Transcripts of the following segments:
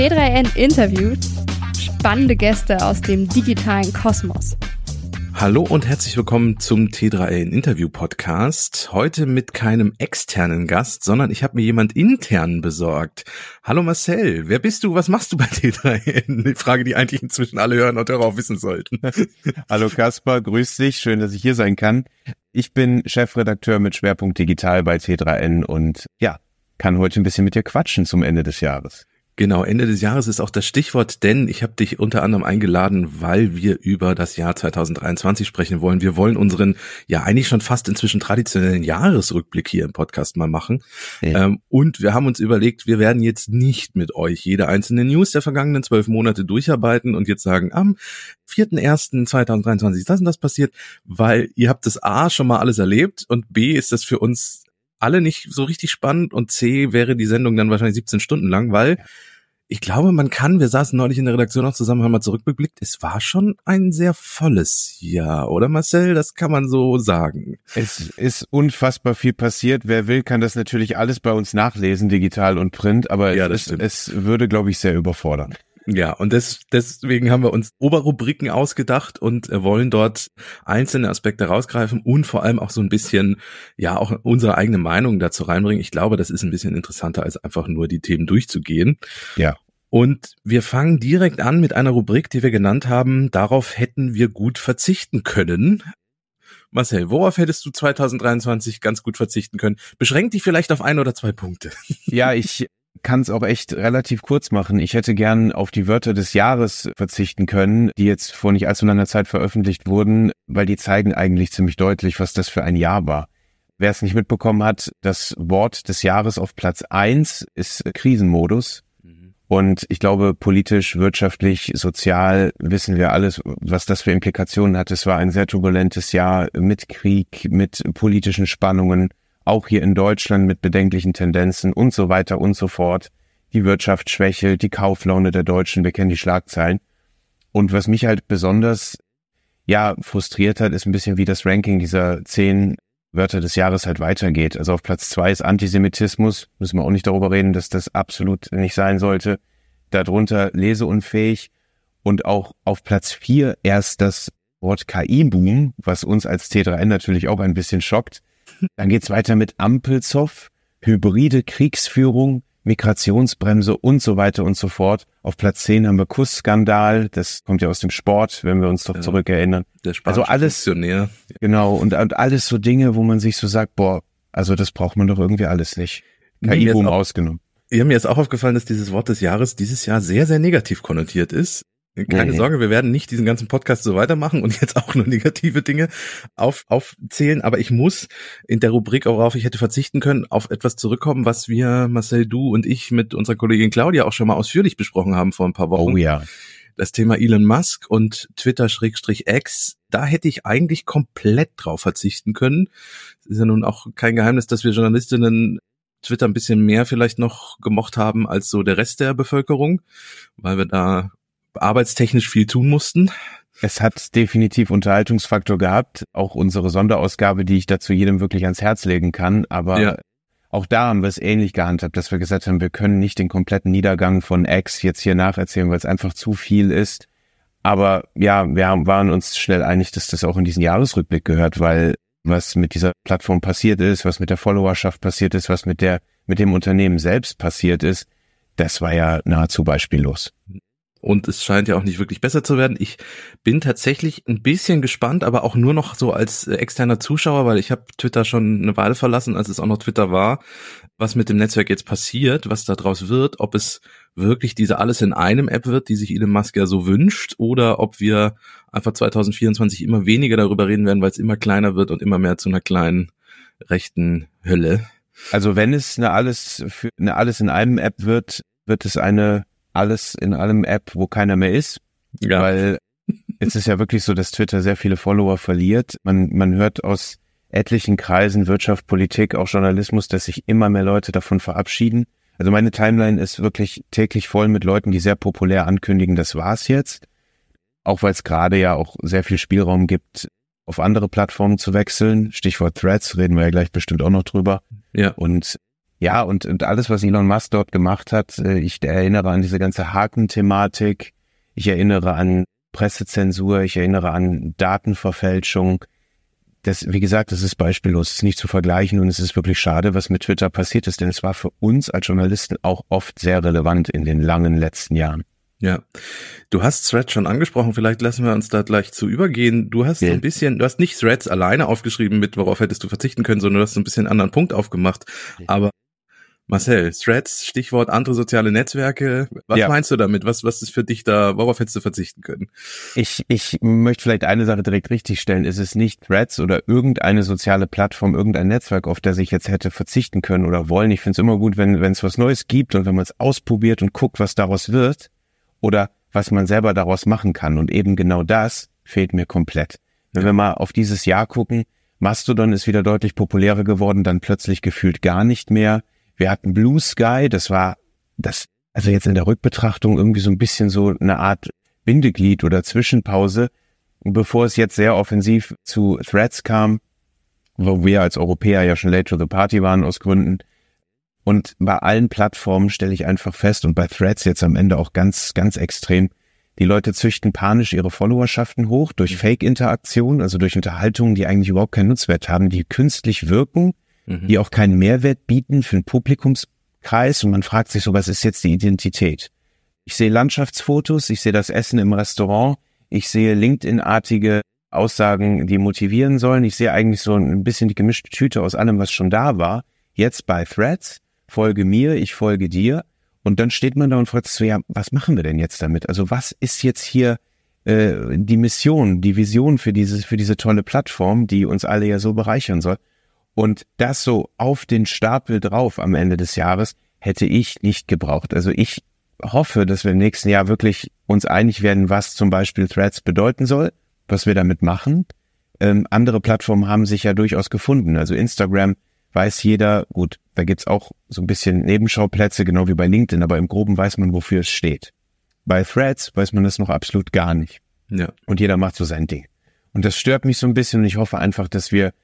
T3N interviewt spannende Gäste aus dem digitalen Kosmos. Hallo und herzlich willkommen zum T3N Interview Podcast. Heute mit keinem externen Gast, sondern ich habe mir jemand intern besorgt. Hallo Marcel, wer bist du? Was machst du bei T3N? Die Frage, die eigentlich inzwischen alle hören und darauf wissen sollten. Hallo Kaspar, grüß dich, schön, dass ich hier sein kann. Ich bin Chefredakteur mit Schwerpunkt Digital bei T3N und ja, kann heute ein bisschen mit dir quatschen zum Ende des Jahres. Genau, Ende des Jahres ist auch das Stichwort, denn ich habe dich unter anderem eingeladen, weil wir über das Jahr 2023 sprechen wollen. Wir wollen unseren ja eigentlich schon fast inzwischen traditionellen Jahresrückblick hier im Podcast mal machen. Ja. Ähm, und wir haben uns überlegt, wir werden jetzt nicht mit euch jede einzelne News der vergangenen zwölf Monate durcharbeiten und jetzt sagen, am 4.1.2023 ist das und das passiert, weil ihr habt das A schon mal alles erlebt und B ist das für uns alle nicht so richtig spannend und C wäre die Sendung dann wahrscheinlich 17 Stunden lang, weil ich glaube, man kann, wir saßen neulich in der Redaktion auch zusammen, haben mal zurückgeblickt, es war schon ein sehr volles Jahr, oder Marcel? Das kann man so sagen. Es ist unfassbar viel passiert. Wer will, kann das natürlich alles bei uns nachlesen, digital und print, aber ja, es, es würde, glaube ich, sehr überfordern. Ja, und des, deswegen haben wir uns Oberrubriken ausgedacht und äh, wollen dort einzelne Aspekte rausgreifen und vor allem auch so ein bisschen, ja, auch unsere eigene Meinung dazu reinbringen. Ich glaube, das ist ein bisschen interessanter, als einfach nur die Themen durchzugehen. Ja. Und wir fangen direkt an mit einer Rubrik, die wir genannt haben, darauf hätten wir gut verzichten können. Marcel, worauf hättest du 2023 ganz gut verzichten können? Beschränk dich vielleicht auf ein oder zwei Punkte. Ja, ich kann es auch echt relativ kurz machen. Ich hätte gern auf die Wörter des Jahres verzichten können, die jetzt vor nicht allzu langer Zeit veröffentlicht wurden, weil die zeigen eigentlich ziemlich deutlich, was das für ein Jahr war. Wer es nicht mitbekommen hat, das Wort des Jahres auf Platz eins ist Krisenmodus. Mhm. Und ich glaube, politisch, wirtschaftlich, sozial wissen wir alles, was das für Implikationen hat. Es war ein sehr turbulentes Jahr mit Krieg, mit politischen Spannungen auch hier in Deutschland mit bedenklichen Tendenzen und so weiter und so fort. Die Wirtschaft schwächelt, die Kauflaune der Deutschen, wir kennen die Schlagzeilen. Und was mich halt besonders, ja, frustriert hat, ist ein bisschen wie das Ranking dieser zehn Wörter des Jahres halt weitergeht. Also auf Platz zwei ist Antisemitismus, müssen wir auch nicht darüber reden, dass das absolut nicht sein sollte. Darunter leseunfähig und auch auf Platz vier erst das Wort KI-Boom, was uns als T3N natürlich auch ein bisschen schockt. Dann geht's weiter mit Ampelzoff, hybride Kriegsführung, Migrationsbremse und so weiter und so fort. Auf Platz 10 haben wir Kussskandal, das kommt ja aus dem Sport, wenn wir uns doch ja, zurückerinnern. Der also alles, Funktionär. genau, und, und alles so Dinge, wo man sich so sagt, boah, also das braucht man doch irgendwie alles nicht. KI-Boom ausgenommen. Ja, mir ist auch aufgefallen, dass dieses Wort des Jahres dieses Jahr sehr, sehr negativ konnotiert ist. Keine nee. Sorge, wir werden nicht diesen ganzen Podcast so weitermachen und jetzt auch nur negative Dinge auf, aufzählen, aber ich muss in der Rubrik, worauf ich hätte verzichten können, auf etwas zurückkommen, was wir, Marcel, du und ich mit unserer Kollegin Claudia auch schon mal ausführlich besprochen haben vor ein paar Wochen. Oh ja. Das Thema Elon Musk und Twitter-X, da hätte ich eigentlich komplett drauf verzichten können. Es ist ja nun auch kein Geheimnis, dass wir Journalistinnen Twitter ein bisschen mehr vielleicht noch gemocht haben als so der Rest der Bevölkerung, weil wir da arbeitstechnisch viel tun mussten. Es hat definitiv Unterhaltungsfaktor gehabt, auch unsere Sonderausgabe, die ich dazu jedem wirklich ans Herz legen kann. Aber ja. auch da haben wir es ähnlich gehandhabt, dass wir gesagt haben, wir können nicht den kompletten Niedergang von X jetzt hier nacherzählen, weil es einfach zu viel ist. Aber ja, wir waren uns schnell einig, dass das auch in diesen Jahresrückblick gehört, weil was mit dieser Plattform passiert ist, was mit der Followerschaft passiert ist, was mit der, mit dem Unternehmen selbst passiert ist, das war ja nahezu beispiellos. Und es scheint ja auch nicht wirklich besser zu werden. Ich bin tatsächlich ein bisschen gespannt, aber auch nur noch so als externer Zuschauer, weil ich habe Twitter schon eine Weile verlassen, als es auch noch Twitter war, was mit dem Netzwerk jetzt passiert, was da draus wird, ob es wirklich diese alles in einem App wird, die sich Elon Musk ja so wünscht, oder ob wir einfach 2024 immer weniger darüber reden werden, weil es immer kleiner wird und immer mehr zu einer kleinen rechten Hölle. Also wenn es eine alles für eine alles in einem App wird, wird es eine alles in allem App, wo keiner mehr ist. Ja. Weil es ist ja wirklich so, dass Twitter sehr viele Follower verliert. Man, man hört aus etlichen Kreisen, Wirtschaft, Politik, auch Journalismus, dass sich immer mehr Leute davon verabschieden. Also meine Timeline ist wirklich täglich voll mit Leuten, die sehr populär ankündigen, das war's jetzt. Auch weil es gerade ja auch sehr viel Spielraum gibt, auf andere Plattformen zu wechseln. Stichwort Threads, reden wir ja gleich bestimmt auch noch drüber. Ja. Und Ja, und, und alles, was Elon Musk dort gemacht hat, äh, ich erinnere an diese ganze Haken-Thematik, ich erinnere an Pressezensur, ich erinnere an Datenverfälschung. Das, wie gesagt, das ist beispiellos, es ist nicht zu vergleichen und es ist wirklich schade, was mit Twitter passiert ist, denn es war für uns als Journalisten auch oft sehr relevant in den langen letzten Jahren. Ja, du hast Threads schon angesprochen, vielleicht lassen wir uns da gleich zu übergehen. Du hast ja. ein bisschen, du hast nicht Threads alleine aufgeschrieben mit, worauf hättest du verzichten können, sondern du hast ein bisschen einen anderen Punkt aufgemacht. Aber Marcel, Threads, Stichwort andere soziale Netzwerke. Was ja. meinst du damit? Was, was ist für dich da, worauf hättest du verzichten können? Ich, ich möchte vielleicht eine Sache direkt richtig stellen. Es ist nicht Threads oder irgendeine soziale Plattform, irgendein Netzwerk, auf das ich jetzt hätte verzichten können oder wollen. Ich finde es immer gut, wenn wenn es was Neues gibt und wenn man es ausprobiert und guckt, was daraus wird oder was man selber daraus machen kann. Und eben genau das fehlt mir komplett. Wenn wir mal auf dieses Jahr gucken, Mastodon ist wieder deutlich populärer geworden, dann plötzlich gefühlt gar nicht mehr. Wir hatten Blue Sky, das war das, also jetzt in der Rückbetrachtung irgendwie so ein bisschen so eine Art Bindeglied oder Zwischenpause, bevor es jetzt sehr offensiv zu Threads kam, wo wir als Europäer ja schon late to the party waren aus Gründen. Und bei allen Plattformen stelle ich einfach fest und bei Threads jetzt am Ende auch ganz, ganz extrem, die Leute züchten panisch ihre Followerschaften hoch durch mhm. Fake-Interaktion, also durch Unterhaltungen, die eigentlich überhaupt keinen Nutzwert haben, die künstlich wirken, mhm. die auch keinen Mehrwert bieten für den Publikumskreis und man fragt sich so, was ist jetzt die Identität? Ich sehe Landschaftsfotos, ich sehe das Essen im Restaurant, ich sehe LinkedIn-artige Aussagen, die motivieren sollen. Ich sehe eigentlich so ein bisschen die gemischte Tüte aus allem, was schon da war. Jetzt bei Threads, folge mir, ich folge dir. Und dann steht man da und fragt sich so, ja, was machen wir denn jetzt damit? Also was ist jetzt hier äh, die Mission, die Vision für diese, für diese tolle Plattform, die uns alle ja so bereichern soll? Und das so auf den Stapel drauf am Ende des Jahres hätte ich nicht gebraucht. Also ich hoffe, dass wir im nächsten Jahr wirklich uns einig werden, was zum Beispiel Threads bedeuten soll, was wir damit machen. Ähm, andere Plattformen haben sich ja durchaus gefunden. Also Instagram weiß jeder, gut, da gibt's auch so ein bisschen Nebenschauplätze, genau wie bei LinkedIn, aber im Groben weiß man, wofür es steht. Bei Threads weiß man das noch absolut gar nicht. Ja. Und jeder macht so sein Ding. Und das stört mich so ein bisschen und ich hoffe einfach, dass wir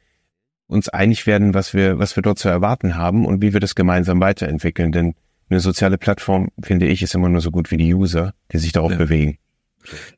uns einig werden, was wir, was wir dort zu erwarten haben und wie wir das gemeinsam weiterentwickeln. Denn eine soziale Plattform, finde ich, ist immer nur so gut wie die User, die sich darauf ja. bewegen.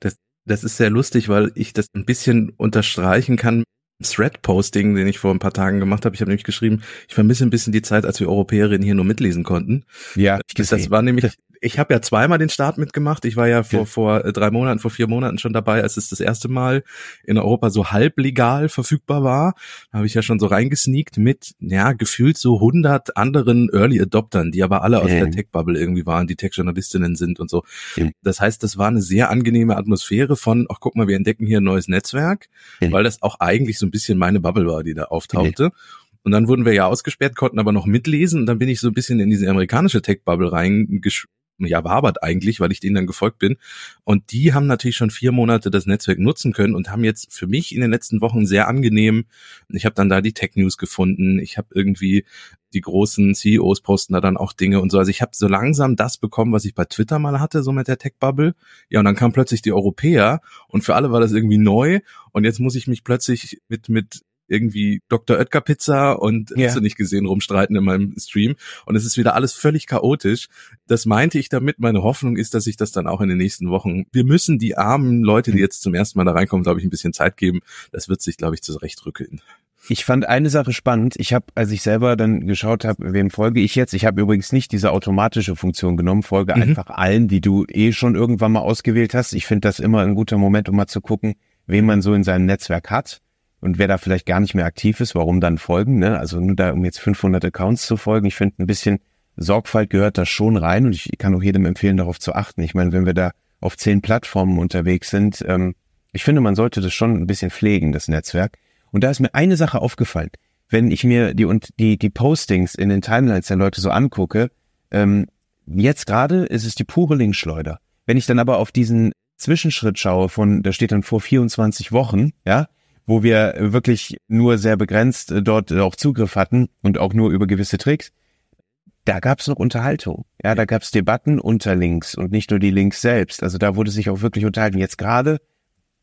Das, das ist sehr lustig, weil ich das ein bisschen unterstreichen kann. Thread-Posting, den ich vor ein paar Tagen gemacht habe. Ich habe nämlich geschrieben, ich vermisse ein bisschen die Zeit, als wir Europäerinnen hier nur mitlesen konnten. Ja, das, das war nämlich ich habe ja zweimal den Start mitgemacht. Ich war ja vor, ja. vor äh, drei Monaten, vor vier Monaten schon dabei, als es das erste Mal in Europa so halblegal verfügbar war. Da habe ich ja schon so reingesneakt mit, ja, gefühlt so 100 anderen Early Adoptern, die aber alle aus ja. der Tech-Bubble irgendwie waren, die Tech-Journalistinnen sind und so. Ja. Das heißt, das war eine sehr angenehme Atmosphäre von, ach guck mal, wir entdecken hier ein neues Netzwerk, weil das auch eigentlich so ein bisschen meine Bubble war, die da auftauchte. Und dann wurden wir ja ausgesperrt, konnten aber noch mitlesen. Und dann bin ich so ein bisschen in diese amerikanische Tech-Bubble reingesch ja, wabert eigentlich, weil ich denen dann gefolgt bin. Und die haben natürlich schon vier Monate das Netzwerk nutzen können und haben jetzt für mich in den letzten Wochen sehr angenehm, ich habe dann da die Tech News gefunden, ich habe irgendwie die großen CEOs posten da dann auch Dinge und so. Also ich habe so langsam das bekommen, was ich bei Twitter mal hatte, so mit der Tech-Bubble. Ja, und dann kamen plötzlich die Europäer und für alle war das irgendwie neu. Und jetzt muss ich mich plötzlich mit, mit irgendwie Dr. Oetker Pizza und ja. hast du nicht gesehen rumstreiten in meinem Stream und es ist wieder alles völlig chaotisch. Das meinte ich damit. Meine Hoffnung ist, dass ich das dann auch in den nächsten Wochen. Wir müssen die armen Leute, die jetzt zum ersten Mal da reinkommen, glaube ich, ein bisschen Zeit geben. Das wird sich, glaube ich, zurechtrückeln. Ich fand eine Sache spannend. Ich habe, als ich selber dann geschaut habe, wem folge ich jetzt, ich habe übrigens nicht diese automatische Funktion genommen, folge mhm. einfach allen, die du eh schon irgendwann mal ausgewählt hast. Ich finde das immer ein guter Moment, um mal zu gucken, wen man so in seinem Netzwerk hat und wer da vielleicht gar nicht mehr aktiv ist, warum dann folgen? Ne? Also nur da, um jetzt 500 Accounts zu folgen. Ich finde, ein bisschen Sorgfalt gehört da schon rein und ich kann auch jedem empfehlen, darauf zu achten. Ich meine, wenn wir da auf zehn Plattformen unterwegs sind, ähm, ich finde, man sollte das schon ein bisschen pflegen, das Netzwerk. Und da ist mir eine Sache aufgefallen. Wenn ich mir die und die, die Postings in den Timelines der Leute so angucke, ähm, jetzt gerade ist es die pure Linkschleuder. Wenn ich dann aber auf diesen Zwischenschritt schaue von, da steht dann vor 24 Wochen, ja, wo wir wirklich nur sehr begrenzt äh, dort auch Zugriff hatten und auch nur über gewisse Tricks, da gab es noch Unterhaltung. Ja, da gab es Debatten unter Links und nicht nur die Links selbst. Also da wurde sich auch wirklich unterhalten. Jetzt gerade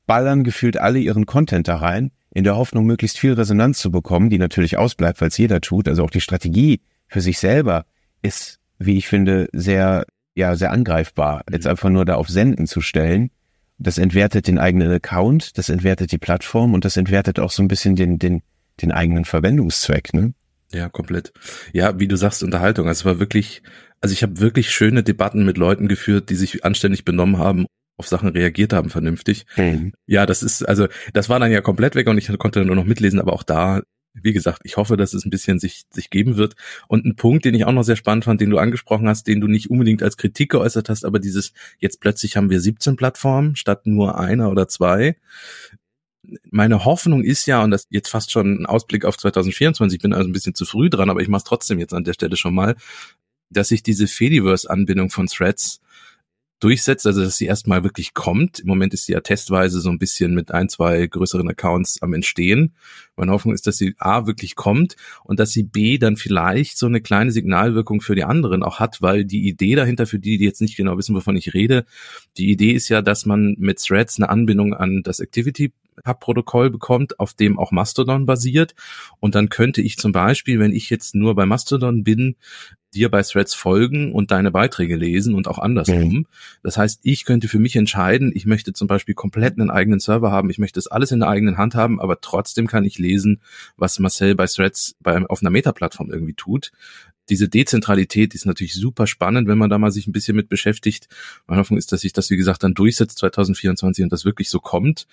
ballern gefühlt alle ihren Content da rein, in der Hoffnung, möglichst viel Resonanz zu bekommen, die natürlich ausbleibt, weil es jeder tut. Also auch die Strategie für sich selber ist, wie ich finde, sehr, ja, sehr angreifbar. Mhm. Jetzt einfach nur da auf Senden zu stellen. Das entwertet den eigenen Account, das entwertet die Plattform und das entwertet auch so ein bisschen den, den, den eigenen Verwendungszweck, ne? Ja, komplett. Ja, wie du sagst, Unterhaltung. Also es war wirklich, also ich habe wirklich schöne Debatten mit Leuten geführt, die sich anständig benommen haben, auf Sachen reagiert haben, vernünftig. Mhm. Ja, das ist, also das war dann ja komplett weg und ich konnte nur noch mitlesen, aber auch da, wie gesagt, ich hoffe, dass es ein bisschen sich, sich geben wird. Und ein Punkt, den ich auch noch sehr spannend fand, den du angesprochen hast, den du nicht unbedingt als Kritik geäußert hast, aber dieses, jetzt plötzlich haben wir 17 Plattformen statt nur einer oder zwei meine Hoffnung ist ja, und das jetzt fast schon ein Ausblick auf 2024, ich bin also ein bisschen zu früh dran, aber ich mache es trotzdem jetzt an der Stelle schon mal, dass sich diese Fediverse-Anbindung von Threads durchsetzt, also dass sie erstmal wirklich kommt. Im Moment ist sie ja testweise so ein bisschen mit ein, zwei größeren Accounts am Entstehen. Meine Hoffnung ist, dass sie A wirklich kommt und dass sie B dann vielleicht so eine kleine Signalwirkung für die anderen auch hat, weil die Idee dahinter, für die, die jetzt nicht genau wissen, wovon ich rede, die Idee ist ja, dass man mit Threads eine Anbindung an das Activity Hub-Protokoll bekommt, auf dem auch Mastodon basiert. Und dann könnte ich zum Beispiel, wenn ich jetzt nur bei Mastodon bin, dir bei Threads folgen und deine Beiträge lesen und auch andersrum. Mhm. Das heißt, ich könnte für mich entscheiden, ich möchte zum Beispiel komplett einen eigenen Server haben, ich möchte das alles in der eigenen Hand haben, aber trotzdem kann ich lesen, was Marcel bei Threads bei, auf einer Meta-Plattform irgendwie tut. Diese Dezentralität ist natürlich super spannend, wenn man da mal sich ein bisschen mit beschäftigt. Meine Hoffnung ist, dass sich das, wie gesagt, dann durchsetzt 2024 und das wirklich so kommt.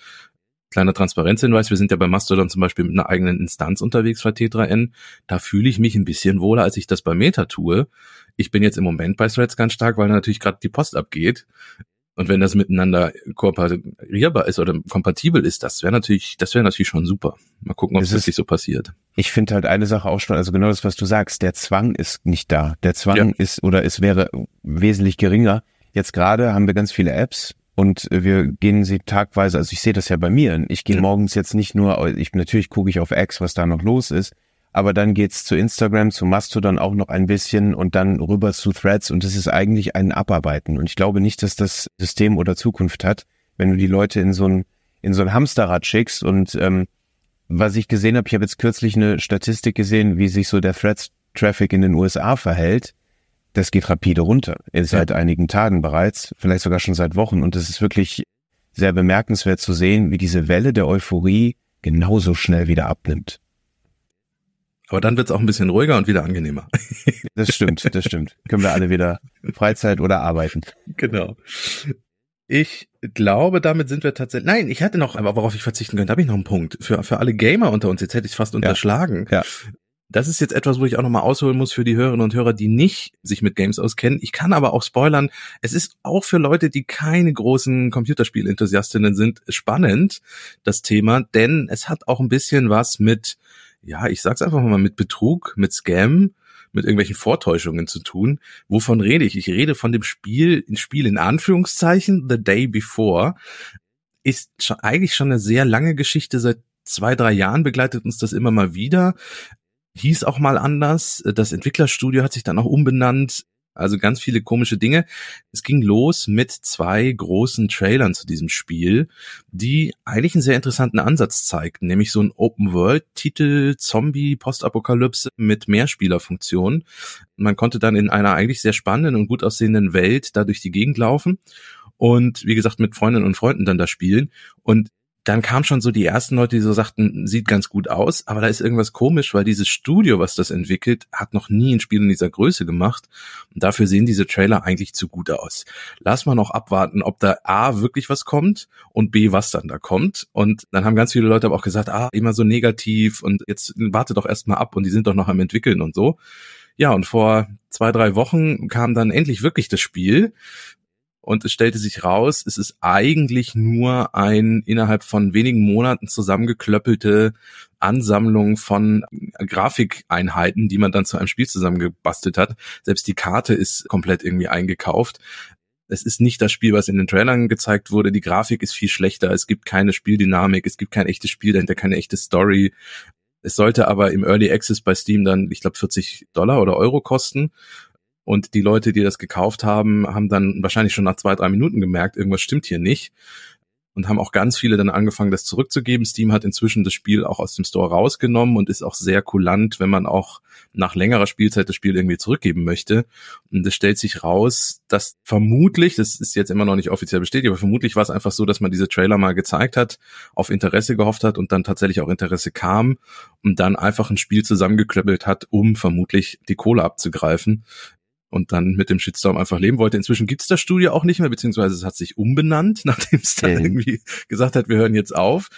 Kleiner Transparenzhinweis, wir sind ja bei Mastodon zum Beispiel mit einer eigenen Instanz unterwegs bei T3N. Da fühle ich mich ein bisschen wohler, als ich das bei Meta tue. Ich bin jetzt im Moment bei Threads ganz stark, weil natürlich gerade die Post abgeht. Und wenn das miteinander kooperierbar ist oder kompatibel ist, das wäre natürlich, das wäre natürlich schon super. Mal gucken, ob es wirklich so passiert. Ich finde halt eine Sache auch schon, also genau das, was du sagst, der Zwang ist nicht da. Der Zwang ja. ist oder es wäre wesentlich geringer. Jetzt gerade haben wir ganz viele Apps, und wir gehen sie tagweise, also ich sehe das ja bei mir. Ich gehe ja. morgens jetzt nicht nur, ich natürlich gucke ich auf X, was da noch los ist, aber dann geht's zu Instagram, zu Mastodon auch noch ein bisschen und dann rüber zu Threads und das ist eigentlich ein Abarbeiten. Und ich glaube nicht, dass das System oder Zukunft hat, wenn du die Leute in so ein in so ein Hamsterrad schickst und ähm, was ich gesehen habe, ich habe jetzt kürzlich eine Statistik gesehen, wie sich so der Threads-Traffic in den USA verhält das geht rapide runter. Ja. Seit einigen Tagen bereits, vielleicht sogar schon seit Wochen. Und es ist wirklich sehr bemerkenswert zu sehen, wie diese Welle der Euphorie genauso schnell wieder abnimmt. Aber dann wird es auch ein bisschen ruhiger und wieder angenehmer. Das stimmt, das stimmt. Können wir alle wieder Freizeit oder arbeiten. Genau. Ich glaube, damit sind wir tatsächlich. Nein, ich hatte noch, aber worauf ich verzichten könnte, habe ich noch einen Punkt. Für, für alle Gamer unter uns, jetzt hätte ich es fast unterschlagen. Ja. ja das ist jetzt etwas, wo ich auch nochmal ausholen muss für die Hörerinnen und Hörer, die nicht sich mit Games auskennen. Ich kann aber auch spoilern, es ist auch für Leute, die keine großen Computerspiel-Enthusiastinnen sind, spannend, das Thema, denn es hat auch ein bisschen was mit, ja, ich sag's einfach mal, mit Betrug, mit Scam, mit irgendwelchen Vortäuschungen zu tun. Wovon rede ich? Ich rede von dem Spiel, ein Spiel in Anführungszeichen, The Day Before, ist schon, eigentlich schon eine sehr lange Geschichte seit zwei, drei Jahren begleitet uns das immer mal wieder hieß auch mal anders. Das Entwicklerstudio hat sich dann auch umbenannt. Also ganz viele komische Dinge. Es ging los mit zwei großen Trailern zu diesem Spiel, die eigentlich einen sehr interessanten Ansatz zeigten, nämlich so ein Open-World-Titel Zombie Postapokalypse mit Mehrspielerfunktion. Man konnte dann in einer eigentlich sehr spannenden und gut aussehenden Welt da durch die Gegend laufen und wie gesagt mit Freundinnen und Freunden dann da spielen und dann kam schon so die ersten Leute, die so sagten, sieht ganz gut aus, aber da ist irgendwas komisch, weil dieses Studio, was das entwickelt, hat noch nie ein Spiel in dieser Größe gemacht. Und dafür sehen diese Trailer eigentlich zu gut aus. Lass mal noch abwarten, ob da A wirklich was kommt und B, was dann da kommt. Und dann haben ganz viele Leute aber auch gesagt, ah, immer so negativ und jetzt warte doch erstmal ab und die sind doch noch am entwickeln und so. Ja, und vor zwei, drei Wochen kam dann endlich wirklich das Spiel und es stellte sich raus, es ist eigentlich nur ein innerhalb von wenigen Monaten zusammengeklöppelte Ansammlung von Grafikeinheiten, die man dann zu einem Spiel zusammengebastelt hat. Selbst die Karte ist komplett irgendwie eingekauft. Es ist nicht das Spiel, was in den Trailern gezeigt wurde. Die Grafik ist viel schlechter. Es gibt keine Spieldynamik. Es gibt kein echtes Spiel dahinter, keine echte Story. Es sollte aber im Early Access bei Steam dann, ich glaube, 40 Dollar oder Euro kosten. Und die Leute, die das gekauft haben, haben dann wahrscheinlich schon nach zwei, drei Minuten gemerkt, irgendwas stimmt hier nicht. und haben auch ganz viele dann angefangen, das zurückzugeben. Steam hat inzwischen das Spiel auch aus dem Store rausgenommen und ist auch sehr kulant, wenn man auch nach längerer Spielzeit das Spiel irgendwie zurückgeben möchte. Und es stellt sich raus, dass vermutlich, das ist jetzt immer noch nicht offiziell bestätigt, aber vermutlich war es einfach so, dass man diese Trailer mal gezeigt hat, auf Interesse gehofft hat und dann tatsächlich auch Interesse kam und dann einfach ein Spiel zusammengeklöppelt hat, um vermutlich die Kohle abzugreifen und dann mit dem Shitstorm einfach leben wollte. Inzwischen gibt's das Studio auch nicht mehr, beziehungsweise es hat sich umbenannt, nachdem es dann mhm. irgendwie gesagt hat, wir hören jetzt auf.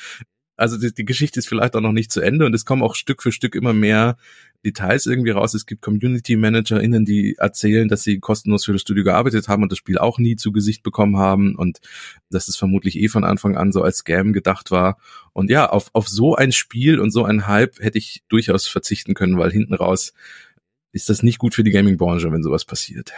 Also die, die, Geschichte ist vielleicht auch noch nicht zu Ende und es kommen auch Stück für Stück immer mehr Details irgendwie raus. Es gibt Community ManagerInnen, die erzählen, dass sie kostenlos für das Studio gearbeitet haben und das Spiel auch nie zu Gesicht bekommen haben und dass es vermutlich eh von Anfang an so als Scam gedacht war. Und ja, auf, auf so ein Spiel und so ein Hype hätte ich durchaus verzichten können, weil hinten raus ist das nicht gut für die Gaming-Branche, wenn sowas passiert.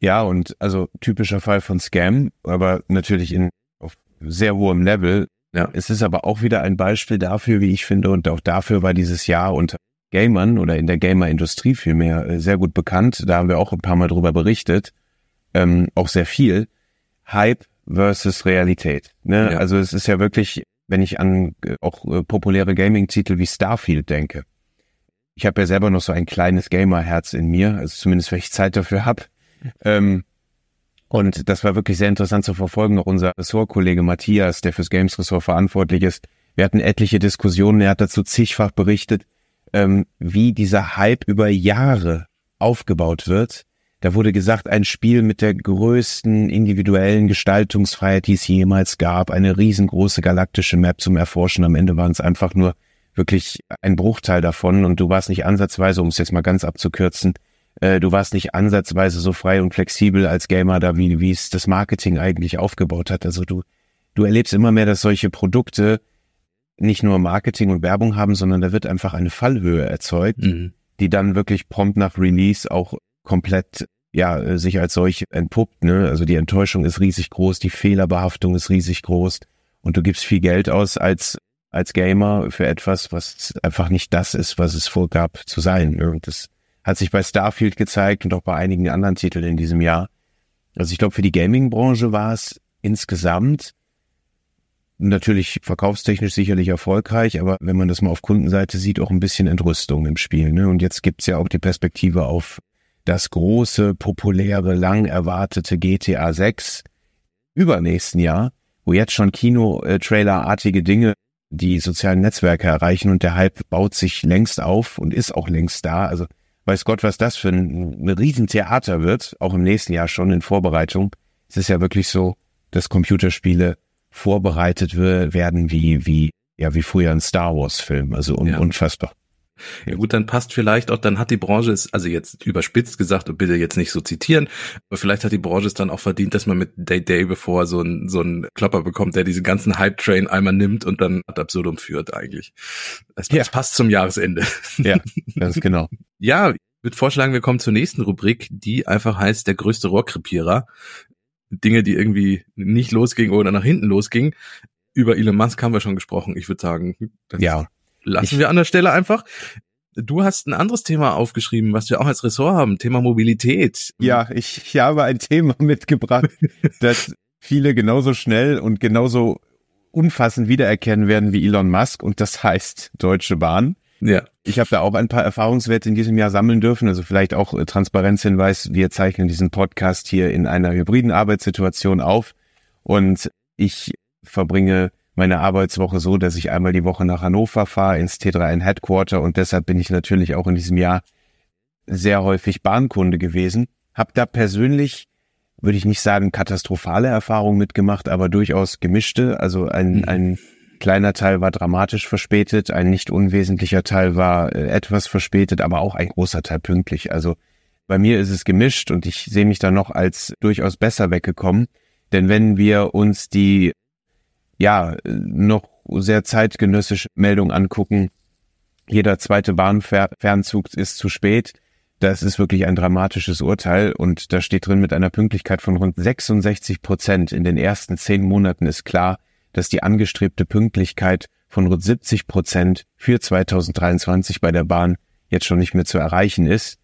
Ja, und also typischer Fall von Scam, aber natürlich in auf sehr hohem Level. Ja. Es ist aber auch wieder ein Beispiel dafür, wie ich finde, und auch dafür war dieses Jahr unter Gamern oder in der Gamer-Industrie vielmehr äh, sehr gut bekannt. Da haben wir auch ein paar Mal drüber berichtet, ähm, auch sehr viel. Hype versus Realität. Ne? Ja. Also es ist ja wirklich, wenn ich an äh, auch äh, populäre Gaming-Titel wie Starfield denke, ich habe ja selber noch so ein kleines Gamer-Herz in mir, also zumindest wenn ich Zeit dafür habe. Ähm, und das war wirklich sehr interessant zu verfolgen. Auch unser Ressortkollege Matthias, der fürs Games-Ressort verantwortlich ist, wir hatten etliche Diskussionen, er hat dazu zigfach berichtet, ähm, wie dieser Hype über Jahre aufgebaut wird. Da wurde gesagt, ein Spiel mit der größten individuellen Gestaltungsfreiheit, die es jemals gab, eine riesengroße galaktische Map zum Erforschen. Am Ende waren es einfach nur wirklich ein Bruchteil davon und du warst nicht ansatzweise, um es jetzt mal ganz abzukürzen, äh, du warst nicht ansatzweise so frei und flexibel als Gamer da, wie, wie es das Marketing eigentlich aufgebaut hat. Also du, du erlebst immer mehr, dass solche Produkte nicht nur Marketing und Werbung haben, sondern da wird einfach eine Fallhöhe erzeugt, mhm. die dann wirklich prompt nach Release auch komplett ja sich als solch entpuppt. Ne? Also die Enttäuschung ist riesig groß, die Fehlerbehaftung ist riesig groß und du gibst viel Geld aus als als Gamer für etwas, was einfach nicht das ist, was es vorgab zu sein. Und das hat sich bei Starfield gezeigt und auch bei einigen anderen Titeln in diesem Jahr. Also ich glaube, für die Gaming-Branche war es insgesamt natürlich verkaufstechnisch sicherlich erfolgreich, aber wenn man das mal auf Kundenseite sieht, auch ein bisschen Entrüstung im Spiel. Ne? Und jetzt gibt's ja auch die Perspektive auf das große, populäre, lang erwartete GTA 6 übernächsten Jahr, wo jetzt schon Kino-Trailer-artige Dinge die sozialen Netzwerke erreichen und der Hype baut sich längst auf und ist auch längst da. Also weiß Gott, was das für ein, ein Riesentheater wird, auch im nächsten Jahr schon in Vorbereitung. Es ist ja wirklich so, dass Computerspiele vorbereitet werden wie, wie, ja, wie früher ein Star Wars Film. Also un ja. unfassbar. Ja gut, dann passt vielleicht auch, dann hat die Branche es, also jetzt überspitzt gesagt und bitte jetzt nicht so zitieren, aber vielleicht hat die Branche es dann auch verdient, dass man mit Day Day bevor so ein so ein Klopper bekommt, der diesen ganzen Hype-Train einmal nimmt und dann ad absurdum führt eigentlich. Es, ja. passt zum Jahresende. Ja, ganz genau. ja, ich würde vorschlagen, wir kommen zur nächsten Rubrik, die einfach heißt der größte Rohrkrepierer. Dinge, die irgendwie nicht losgingen oder nach hinten losgingen. Über Elon Musk haben wir schon gesprochen. Ich würde sagen, ja lassen ich, wir an der Stelle einfach. Du hast ein anderes Thema aufgeschrieben, was wir auch als Ressort haben, Thema Mobilität. Ja, ich, ich habe ein Thema mitgebracht, das viele genauso schnell und genauso umfassend wiedererkennen werden wie Elon Musk und das heißt Deutsche Bahn. Ja. Ich habe da auch ein paar Erfahrungswerte in diesem Jahr sammeln dürfen, also vielleicht auch äh, Transparenzhinweis. Wir zeichnen diesen Podcast hier in einer hybriden Arbeitssituation auf und ich verbringe meine Arbeitswoche so, dass ich einmal die Woche nach Hannover fahre, ins T3N Headquarter und deshalb bin ich natürlich auch in diesem Jahr sehr häufig Bahnkunde gewesen. Hab da persönlich, würde ich nicht sagen, katastrophale Erfahrungen mitgemacht, aber durchaus gemischte. Also ein, mhm. ein kleiner Teil war dramatisch verspätet, ein nicht unwesentlicher Teil war äh, etwas verspätet, aber auch ein großer Teil pünktlich. Also bei mir ist es gemischt und ich sehe mich da noch als durchaus besser weggekommen. Denn wenn wir uns die ja, noch sehr zeitgenössische Meldung angucken, jeder zweite Bahnfernzug ist zu spät. Das ist wirklich ein dramatisches Urteil und da steht drin, mit einer Pünktlichkeit von rund 66 Prozent in den ersten zehn Monaten ist klar, dass die angestrebte Pünktlichkeit von rund 70 Prozent für 2023 bei der Bahn jetzt schon nicht mehr zu erreichen ist.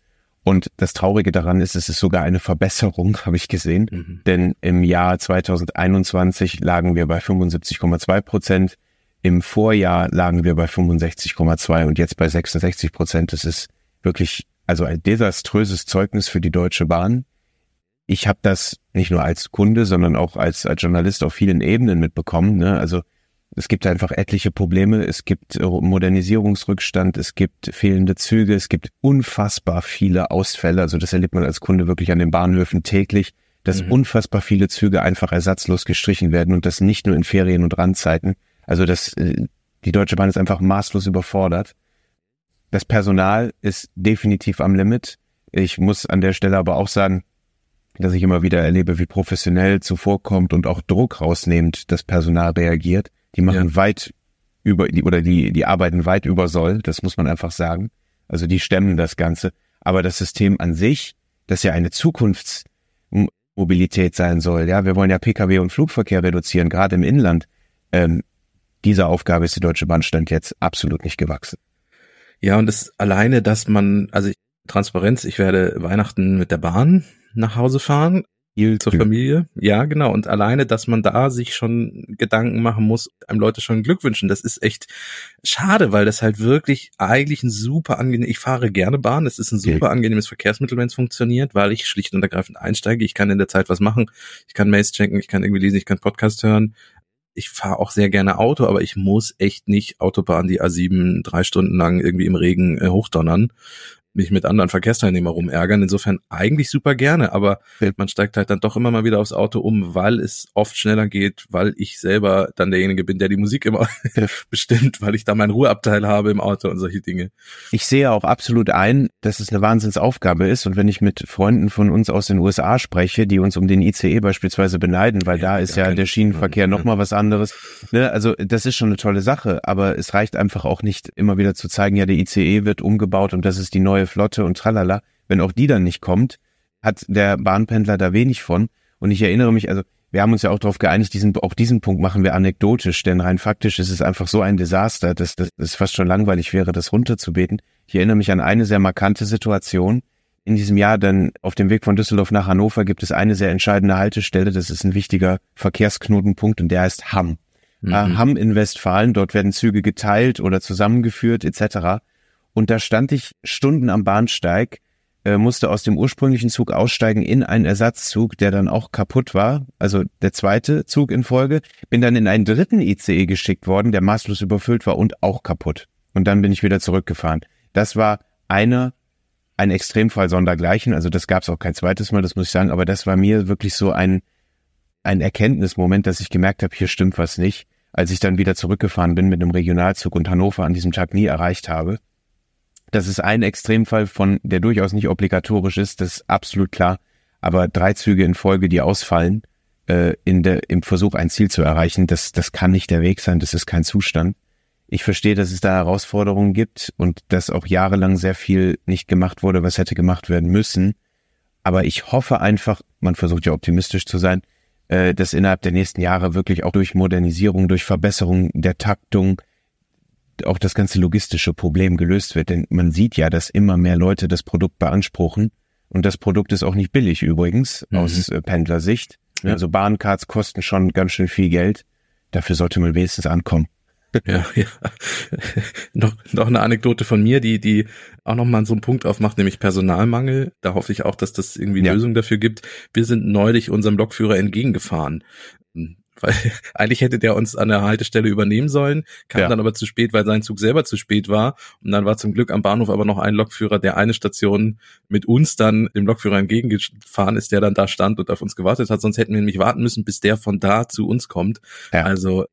Und das Traurige daran ist, es ist sogar eine Verbesserung, habe ich gesehen. Mhm. Denn im Jahr 2021 lagen wir bei 75,2 Prozent. Im Vorjahr lagen wir bei 65,2 und jetzt bei 66 Prozent. Das ist wirklich also ein desaströses Zeugnis für die Deutsche Bahn. Ich habe das nicht nur als Kunde, sondern auch als, als Journalist auf vielen Ebenen mitbekommen. Ne? Also es gibt einfach etliche Probleme. Es gibt Modernisierungsrückstand, es gibt fehlende Züge, es gibt unfassbar viele Ausfälle. Also das erlebt man als Kunde wirklich an den Bahnhöfen täglich, dass mhm. unfassbar viele Züge einfach ersatzlos gestrichen werden und das nicht nur in Ferien und Randzeiten. Also das, äh, die Deutsche Bahn ist einfach maßlos überfordert. Das Personal ist definitiv am Limit. Ich muss an der Stelle aber auch sagen, dass ich immer wieder erlebe, wie professionell zuvorkommt und auch Druck rausnehmend das Personal reagiert. Die machen ja. weit über, die, oder die, die arbeiten weit über soll, das muss man einfach sagen. Also die stemmen das Ganze. Aber das System an sich, das ja eine Zukunftsmobilität sein soll, ja, wir wollen ja Pkw und Flugverkehr reduzieren, gerade im Inland. Ähm, dieser Aufgabe ist die Deutsche Bahn stand jetzt absolut nicht gewachsen. Ja, und das alleine, dass man, also Transparenz, ich werde Weihnachten mit der Bahn nach Hause fahren, zur Familie. Ja, genau. Und alleine, dass man da sich schon Gedanken machen muss, einem Leute schon Glück wünschen, das ist echt schade, weil das halt wirklich eigentlich ein super angenehm, ich fahre gerne Bahn, es ist ein super okay. angenehmes Verkehrsmittel, wenn es funktioniert, weil ich schlicht und ergreifend einsteige, ich kann in der Zeit was machen, ich kann Mails checken, ich kann irgendwie lesen, ich kann Podcast hören, ich fahre auch sehr gerne Auto, aber ich muss echt nicht Autobahn die A7 drei Stunden lang irgendwie im Regen äh, hochdonnern mich mit anderen Verkehrsteilnehmern rumärgern. Insofern eigentlich super gerne, aber man steigt halt dann doch immer mal wieder aufs Auto um, weil es oft schneller geht, weil ich selber dann derjenige bin, der die Musik immer bestimmt, weil ich da meinen Ruheabteil habe im Auto und solche Dinge. Ich sehe auch absolut ein, dass es eine Wahnsinnsaufgabe ist und wenn ich mit Freunden von uns aus den USA spreche, die uns um den ICE beispielsweise beneiden, weil ja, da ist ja der Schienenverkehr ja. nochmal was anderes. Ne? Also das ist schon eine tolle Sache, aber es reicht einfach auch nicht immer wieder zu zeigen, ja, der ICE wird umgebaut und das ist die neue Flotte und tralala, wenn auch die dann nicht kommt, hat der Bahnpendler da wenig von. Und ich erinnere mich, also wir haben uns ja auch darauf geeinigt, diesen, auch diesen Punkt machen wir anekdotisch, denn rein faktisch ist es einfach so ein Desaster, dass dass es fast schon langweilig wäre, das runterzubeten. Ich erinnere mich an eine sehr markante Situation. In diesem Jahr dann auf dem Weg von Düsseldorf nach Hannover gibt es eine sehr entscheidende Haltestelle. Das ist ein wichtiger Verkehrsknotenpunkt und der heißt Hamm. Mhm. Äh, Hamm in Westfalen. Dort werden Züge geteilt oder zusammengeführt etc. Und da stand ich Stunden am Bahnsteig, äh, musste aus dem ursprünglichen Zug aussteigen in einen Ersatzzug, der dann auch kaputt war. Also der zweite Zug in Folge. Bin dann in einen dritten ICE geschickt worden, der maßlos überfüllt war und auch kaputt. Und dann bin ich wieder zurückgefahren. Das war einer ein Extremfall sondergleichen. Also das gab es auch kein zweites Mal, das muss ich sagen. Aber das war mir wirklich so ein ein Erkenntnismoment, dass ich gemerkt habe, hier stimmt was nicht. Als ich dann wieder zurückgefahren bin mit einem Regionalzug und Hannover an diesem Tag nie erreicht habe. Das ist ein Extremfall von, der durchaus nicht obligatorisch ist, das ist absolut klar. Aber drei Züge in Folge, die ausfallen, äh, in der, im Versuch ein Ziel zu erreichen, das, das kann nicht der Weg sein, das ist kein Zustand. Ich verstehe, dass es da Herausforderungen gibt und dass auch jahrelang sehr viel nicht gemacht wurde, was hätte gemacht werden müssen. Aber ich hoffe einfach, man versucht ja optimistisch zu sein, äh, dass innerhalb der nächsten Jahre wirklich auch durch Modernisierung, durch Verbesserung der Taktung, auch das ganze logistische Problem gelöst wird. Denn man sieht ja, dass immer mehr Leute das Produkt beanspruchen. Und das Produkt ist auch nicht billig übrigens, mhm. aus äh, Pendlersicht. Ja. Also Bahncards kosten schon ganz schön viel Geld. Dafür sollte man wenigstens ankommen. Ja, ja. noch, noch eine Anekdote von mir, die, die auch nochmal so einen Punkt aufmacht, nämlich Personalmangel. Da hoffe ich auch, dass das irgendwie ja. Lösung dafür gibt. Wir sind neulich unserem Lokführer entgegengefahren weil eigentlich hätte der uns an der Haltestelle übernehmen sollen, kam ja. dann aber zu spät, weil sein Zug selber zu spät war. Und dann war zum Glück am Bahnhof aber noch ein Lokführer, der eine Station mit uns dann dem Lokführer entgegengefahren ist, der dann da stand und auf uns gewartet hat. Sonst hätten wir nämlich warten müssen, bis der von da zu uns kommt. Ja. Also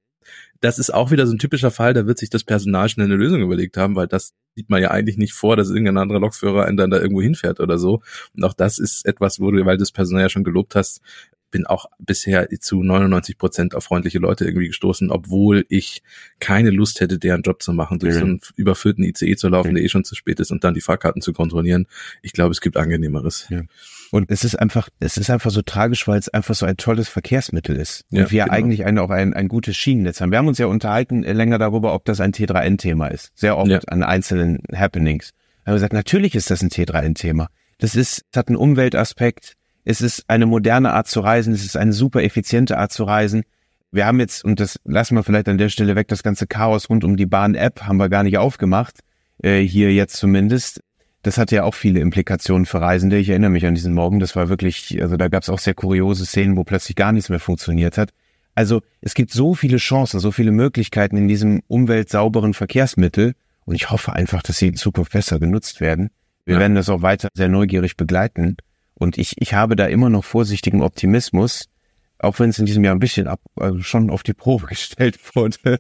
das ist auch wieder so ein typischer Fall, da wird sich das Personal schnell eine Lösung überlegt haben, weil das sieht man ja eigentlich nicht vor, dass irgendein anderer Lokführer einen dann da irgendwo hinfährt oder so. Und auch das ist etwas, wo du, weil du das Personal ja schon gelobt hast, bin auch bisher zu 99 Prozent auf freundliche Leute irgendwie gestoßen, obwohl ich keine Lust hätte, deren Job zu machen, durch mhm. so einen überfüllten ICE zu laufen, mhm. der eh schon zu spät ist und dann die Fahrkarten zu kontrollieren. Ich glaube, es gibt angenehmeres. Ja. Und es ist einfach, es ist einfach so tragisch, weil es einfach so ein tolles Verkehrsmittel ist. Und ja, wir genau. eigentlich ein, auch ein, ein gutes Schienennetz haben. Wir haben uns ja unterhalten äh, länger darüber, ob das ein T3N-Thema ist. Sehr oft ja. an einzelnen Happenings. Haben gesagt, natürlich ist das ein T3N-Thema. Das ist, das hat einen Umweltaspekt. Es ist eine moderne Art zu reisen. Es ist eine super effiziente Art zu reisen. Wir haben jetzt, und das lassen wir vielleicht an der Stelle weg, das ganze Chaos rund um die Bahn-App haben wir gar nicht aufgemacht, äh, hier jetzt zumindest. Das hatte ja auch viele Implikationen für Reisende. Ich erinnere mich an diesen Morgen. Das war wirklich, also da gab es auch sehr kuriose Szenen, wo plötzlich gar nichts mehr funktioniert hat. Also es gibt so viele Chancen, so viele Möglichkeiten in diesem umweltsauberen Verkehrsmittel. Und ich hoffe einfach, dass sie in Zukunft besser genutzt werden. Wir ja. werden das auch weiter sehr neugierig begleiten. Und ich, ich habe da immer noch vorsichtigen Optimismus, auch wenn es in diesem Jahr ein bisschen ab, also schon auf die Probe gestellt wurde.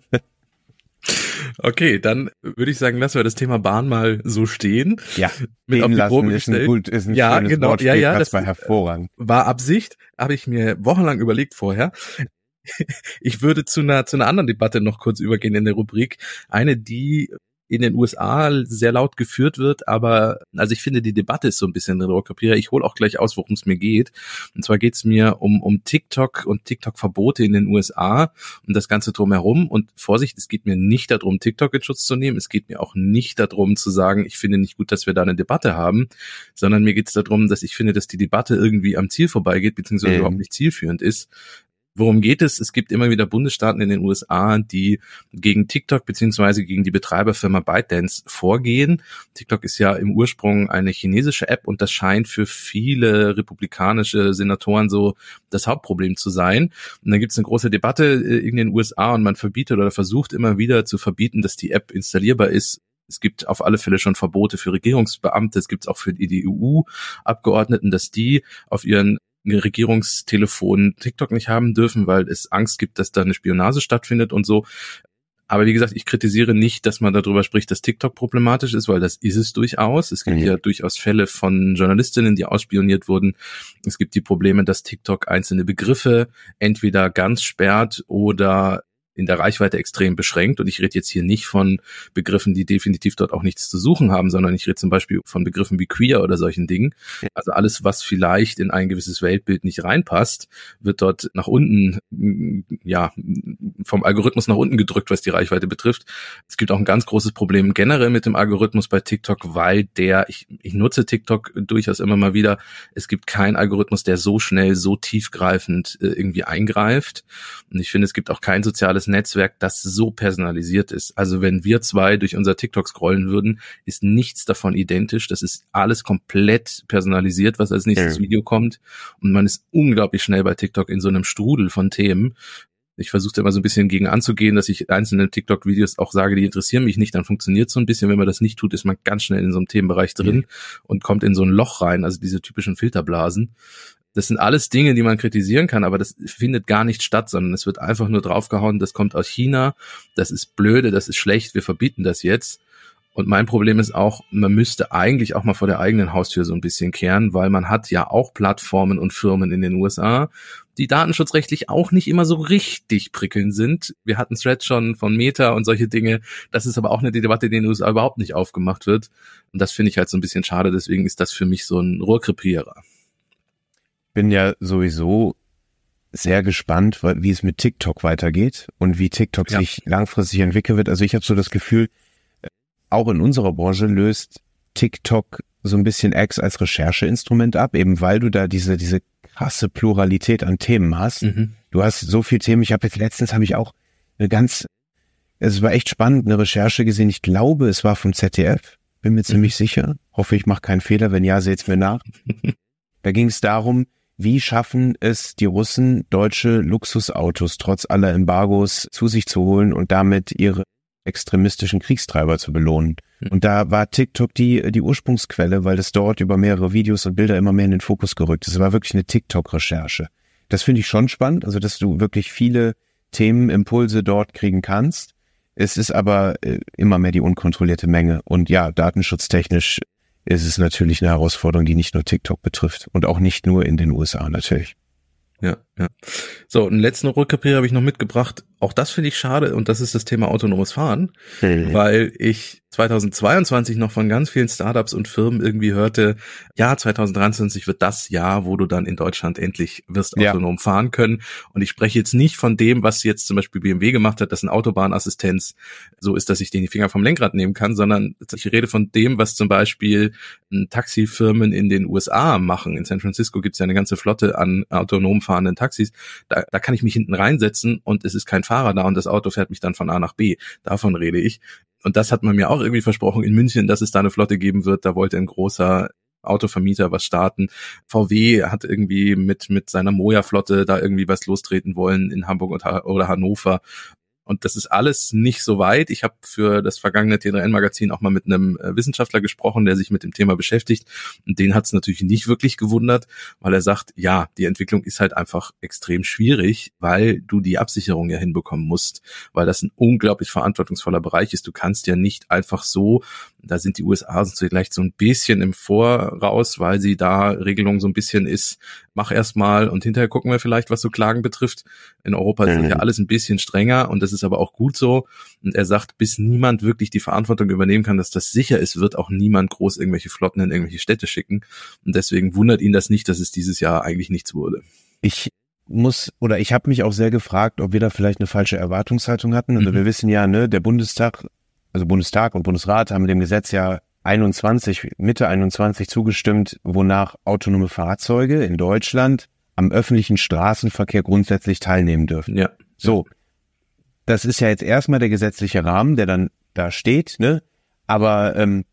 Okay, dann würde ich sagen, lassen wir das Thema Bahn mal so stehen. Ja, mit auf die Probe ist gestellt. ein gut, ist ein ja, genau, Wortspiel, ja, ja, das das war hervorragend. War Absicht, habe ich mir wochenlang überlegt vorher. Ich würde zu einer, zu einer anderen Debatte noch kurz übergehen in der Rubrik. Eine, die in den USA sehr laut geführt wird, aber also ich finde, die Debatte ist so ein bisschen Rohrkrepierer. Ich hole auch gleich aus, worum es mir geht. Und zwar geht es mir um, um TikTok und TikTok-Verbote in den USA und das Ganze drumherum. Und Vorsicht, es geht mir nicht darum, TikTok in Schutz zu nehmen. Es geht mir auch nicht darum zu sagen, ich finde nicht gut, dass wir da eine Debatte haben, sondern mir geht es darum, dass ich finde, dass die Debatte irgendwie am Ziel vorbeigeht, beziehungsweise Mhm. überhaupt nicht zielführend ist. Worum geht es? Es gibt immer wieder Bundesstaaten in den USA, die gegen TikTok beziehungsweise gegen die Betreiberfirma ByteDance vorgehen. TikTok ist ja im Ursprung eine chinesische App und das scheint für viele republikanische Senatoren so das Hauptproblem zu sein. Und dann gibt es eine große Debatte äh, in den USA und man verbietet oder versucht immer wieder zu verbieten, dass die App installierbar ist es gibt auf alle Fälle schon Verbote für Regierungsbeamte, es gibt auch für die EU-Abgeordneten, dass die auf ihren Regierungstelefon TikTok nicht haben dürfen, weil es Angst gibt, dass da eine Spionage stattfindet und so. Aber wie gesagt, ich kritisiere nicht, dass man darüber spricht, dass TikTok problematisch ist, weil das ist es durchaus. Es gibt Mhm. ja durchaus Fälle von Journalistinnen, die ausspioniert wurden. Es gibt die Probleme, dass TikTok einzelne Begriffe entweder ganz sperrt oder in der Reichweite extrem beschränkt. Und ich rede jetzt hier nicht von Begriffen, die definitiv dort auch nichts zu suchen haben, sondern ich rede zum Beispiel von Begriffen wie queer oder solchen Dingen. Also alles, was vielleicht in ein gewisses Weltbild nicht reinpasst, wird dort nach unten, ja, vom Algorithmus nach unten gedrückt, was die Reichweite betrifft. Es gibt auch ein ganz großes Problem generell mit dem Algorithmus bei TikTok, weil der, ich, ich nutze TikTok durchaus immer mal wieder, es gibt keinen Algorithmus, der so schnell, so tiefgreifend äh, irgendwie eingreift. Und ich finde, es gibt auch kein soziales Netzwerk, das so personalisiert ist. Also wenn wir zwei durch unser TikTok scrollen würden, ist nichts davon identisch. Das ist alles komplett personalisiert, was als nächstes. Video kommt. Und man ist unglaublich schnell bei TikTok in so einem Strudel von Themen. Ich versuche immer so ein bisschen gegen anzugehen, dass ich einzelne TikTok-Videos auch sage, die interessieren mich nicht, dann funktioniert so ein bisschen. Wenn man das nicht tut, ist man ganz schnell in so einem Themenbereich drin und kommt in so ein Loch rein, also diese typischen Filterblasen. Das sind alles Dinge, die man kritisieren kann, aber das findet gar nicht statt, sondern es wird einfach nur draufgehauen, das kommt aus China, das ist blöde, das ist schlecht, wir verbieten das jetzt. Und mein Problem ist auch, man müsste eigentlich auch mal vor der eigenen Haustür so ein bisschen kehren, weil man hat ja auch Plattformen und Firmen in den USA, die datenschutzrechtlich auch nicht immer so richtig prickelnd sind. Wir hatten Threads schon von Meta und solche Dinge. Das ist aber auch eine Debatte, die in den USA überhaupt nicht aufgemacht wird. Und das finde ich halt so ein bisschen schade. Deswegen ist das für mich so ein Rohrkrepierer. Bin ja sowieso sehr gespannt, wie es mit TikTok weitergeht und wie TikTok Ja. sich langfristig entwickeln wird. Also ich habe so das Gefühl, äh, auch in unserer Branche löst TikTok so ein bisschen X als Rechercheinstrument ab, eben weil du da diese diese krasse Pluralität an Themen hast. Mhm. Du hast so viel Themen. Ich habe jetzt letztens habe ich auch eine ganz, es war echt spannend, eine Recherche gesehen. Ich glaube, es war vom ZDF. Bin mir ziemlich sicher. Hoffe, ich mache keinen Fehler. Wenn ja, seht's mir nach. Da ging es darum, wie schaffen es die Russen, deutsche Luxusautos trotz aller Embargos zu sich zu holen und damit ihre extremistischen Kriegstreiber zu belohnen. Hm. Und da war TikTok die, die Ursprungsquelle, weil es dort über mehrere Videos und Bilder immer mehr in den Fokus gerückt ist. Es war wirklich eine TikTok-Recherche. Das finde ich schon spannend, also dass du wirklich viele Themen, Impulse dort kriegen kannst. Es ist aber äh, immer mehr die unkontrollierte Menge. Und ja, datenschutztechnisch ist es natürlich eine Herausforderung, die nicht nur TikTok betrifft und auch nicht nur in den USA natürlich. Ja. Ja. So, einen letzten Rückkapier habe ich noch mitgebracht. Auch das finde ich schade und das ist das Thema autonomes Fahren, mhm. weil ich 2022 noch von ganz vielen Startups und Firmen irgendwie hörte, ja, 2023 wird das Jahr, wo du dann in Deutschland endlich wirst ja. autonom fahren können. Und ich spreche jetzt nicht von dem, was jetzt zum Beispiel BMW gemacht hat, dass ein Autobahnassistenz so ist, dass ich den die Finger vom Lenkrad nehmen kann, sondern ich rede von dem, was zum Beispiel hm, Taxifirmen in den USA machen. In San Francisco gibt es ja eine ganze Flotte an autonom fahrenden Taxis. Da, da kann ich mich hinten reinsetzen und es ist kein Fahrer da und das Auto fährt mich dann von A nach B. Davon rede ich. Und das hat man mir auch irgendwie versprochen in München, dass es da eine Flotte geben wird. Da wollte ein großer Autovermieter was starten. VW hat irgendwie mit, mit seiner Moja-Flotte da irgendwie was lostreten wollen in Hamburg oder Hannover. Und das ist alles nicht so weit. Ich habe für das vergangene T3N-Magazin auch mal mit einem äh, Wissenschaftler gesprochen, der sich mit dem Thema beschäftigt. Und den hat es natürlich nicht wirklich gewundert, weil er sagt, ja, die Entwicklung ist halt einfach extrem schwierig, weil du die Absicherung ja hinbekommen musst, weil das ein unglaublich verantwortungsvoller Bereich ist. Du kannst ja nicht einfach so da sind die USA vielleicht so ein bisschen im Voraus, weil sie da Regelung so ein bisschen ist, mach erst mal und hinterher gucken wir vielleicht, was so Klagen betrifft. In Europa ist mhm. ja alles ein bisschen strenger und das ist aber auch gut so. Und er sagt, bis niemand wirklich die Verantwortung übernehmen kann, dass das sicher ist, wird auch niemand groß irgendwelche Flotten in irgendwelche Städte schicken. Und deswegen wundert ihn das nicht, dass es dieses Jahr eigentlich nichts wurde. Ich muss oder ich habe mich auch sehr gefragt, ob wir da vielleicht eine falsche Erwartungshaltung hatten. Also mhm. wir wissen ja, ne, der Bundestag also Bundestag und Bundesrat haben dem Gesetz ja 21, Mitte 21 zugestimmt, wonach autonome Fahrzeuge in Deutschland am öffentlichen Straßenverkehr grundsätzlich teilnehmen dürfen. Ja. So. Das ist ja jetzt erstmal der gesetzliche Rahmen, der dann da steht, ne? Aber ähm,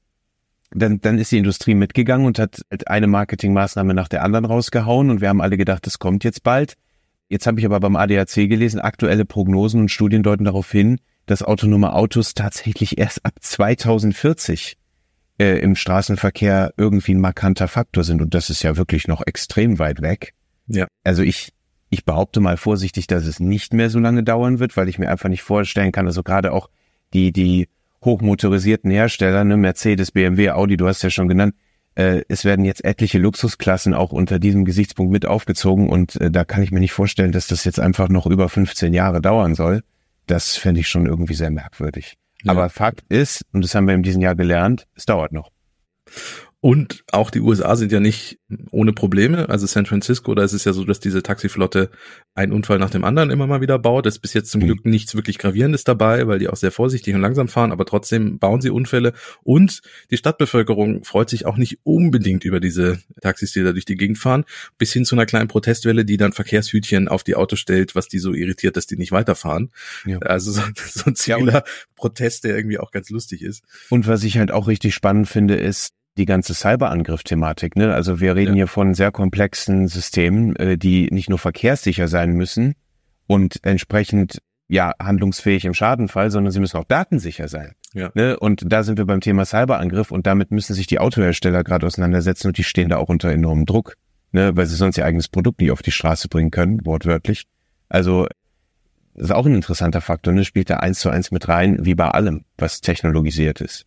dann, dann ist die Industrie mitgegangen und hat eine Marketingmaßnahme nach der anderen rausgehauen und wir haben alle gedacht, das kommt jetzt bald. Jetzt habe ich aber beim ADAC gelesen, aktuelle Prognosen und Studien deuten darauf hin, dass autonome Autos tatsächlich erst ab 2040 äh, im Straßenverkehr irgendwie ein markanter Faktor sind. Und das ist ja wirklich noch extrem weit weg. Ja. Also ich, ich behaupte mal vorsichtig, dass es nicht mehr so lange dauern wird, weil ich mir einfach nicht vorstellen kann, also gerade auch die, die hochmotorisierten Hersteller, ne, Mercedes, BMW, Audi, du hast ja schon genannt, äh, es werden jetzt etliche Luxusklassen auch unter diesem Gesichtspunkt mit aufgezogen und äh, da kann ich mir nicht vorstellen, dass das jetzt einfach noch über 15 Jahre dauern soll. Das fände ich schon irgendwie sehr merkwürdig. Aber Fakt ist, und das haben wir in diesem Jahr gelernt, es dauert noch. Und auch die USA sind ja nicht ohne Probleme. Also San Francisco, da ist es ja so, dass diese Taxiflotte einen Unfall nach dem anderen immer mal wieder baut. Es ist bis jetzt zum mhm. Glück nichts wirklich Gravierendes dabei, weil die auch sehr vorsichtig und langsam fahren, aber trotzdem bauen sie Unfälle. Und die Stadtbevölkerung freut sich auch nicht unbedingt über diese Taxis, die da durch die Gegend fahren, bis hin zu einer kleinen Protestwelle, die dann Verkehrshütchen auf die Autos stellt, was die so irritiert, dass die nicht weiterfahren. Ja. Also so, so ein ziviler Protest, der irgendwie auch ganz lustig ist. Und was ich halt auch richtig spannend finde, ist, die ganze Cyberangriff-Thematik. Ne? Also wir reden ja. hier von sehr komplexen Systemen, äh, die nicht nur verkehrssicher sein müssen und entsprechend ja handlungsfähig im Schadenfall, sondern sie müssen auch datensicher sein. Ja. Ne? Und da sind wir beim Thema Cyberangriff und damit müssen sich die Autohersteller gerade auseinandersetzen und die stehen da auch unter enormem Druck, ne? weil sie sonst ihr eigenes Produkt nicht auf die Straße bringen können, wortwörtlich. Also das ist auch ein interessanter Faktor, ne? spielt da eins zu eins mit rein, wie bei allem, was technologisiert ist.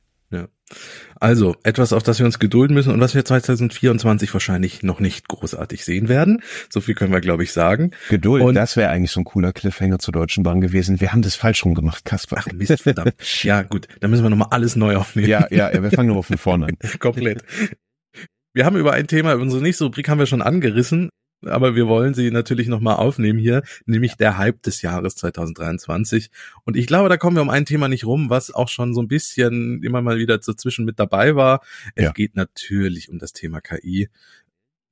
Also, etwas, auf das wir uns gedulden müssen und was wir 2024 wahrscheinlich noch nicht großartig sehen werden. So viel können wir, glaube ich, sagen. Geduld, und das wäre eigentlich so ein cooler Cliffhanger zur Deutschen Bahn gewesen. Wir haben das falsch rum gemacht, Kasper. Ach Mist, verdammt. ja, gut, dann müssen wir nochmal alles neu aufnehmen. Ja, ja, ja wir fangen nur von vorne an. Komplett. Wir haben über ein Thema, unsere nächste Rubrik haben wir schon angerissen aber wir wollen sie natürlich nochmal aufnehmen hier, nämlich der Hype des Jahres 2023. Und ich glaube, da kommen wir um ein Thema nicht rum, was auch schon so ein bisschen immer mal wieder dazwischen mit dabei war. Es ja. geht natürlich um das Thema KI.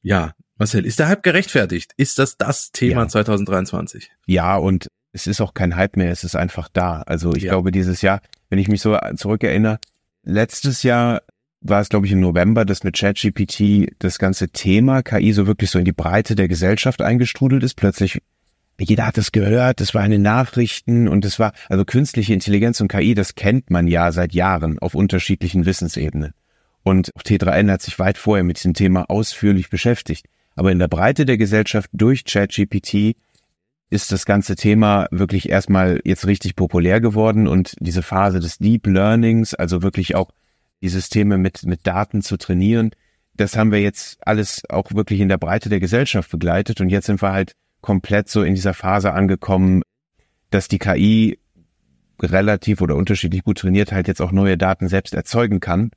Ja, Marcel, ist der Hype gerechtfertigt? Ist das das Thema ja. 2023? Ja, und es ist auch kein Hype mehr, es ist einfach da. Also ich ja. glaube, dieses Jahr, wenn ich mich so zurückerinnere, letztes Jahr war es, glaube ich, im November, dass mit ChatGPT das ganze Thema KI so wirklich so in die Breite der Gesellschaft eingestrudelt ist. Plötzlich, jeder hat es gehört, das war in den Nachrichten und es war, also künstliche Intelligenz und KI, das kennt man ja seit Jahren auf unterschiedlichen Wissensebenen. Und T3N hat sich weit vorher mit diesem Thema ausführlich beschäftigt. Aber in der Breite der Gesellschaft durch ChatGPT ist das ganze Thema wirklich erstmal jetzt richtig populär geworden und diese Phase des Deep Learnings, also wirklich auch die Systeme mit, mit Daten zu trainieren. Das haben wir jetzt alles auch wirklich in der Breite der Gesellschaft begleitet und jetzt sind wir halt komplett so in dieser Phase angekommen, dass die KI relativ oder unterschiedlich gut trainiert halt jetzt auch neue Daten selbst erzeugen kann.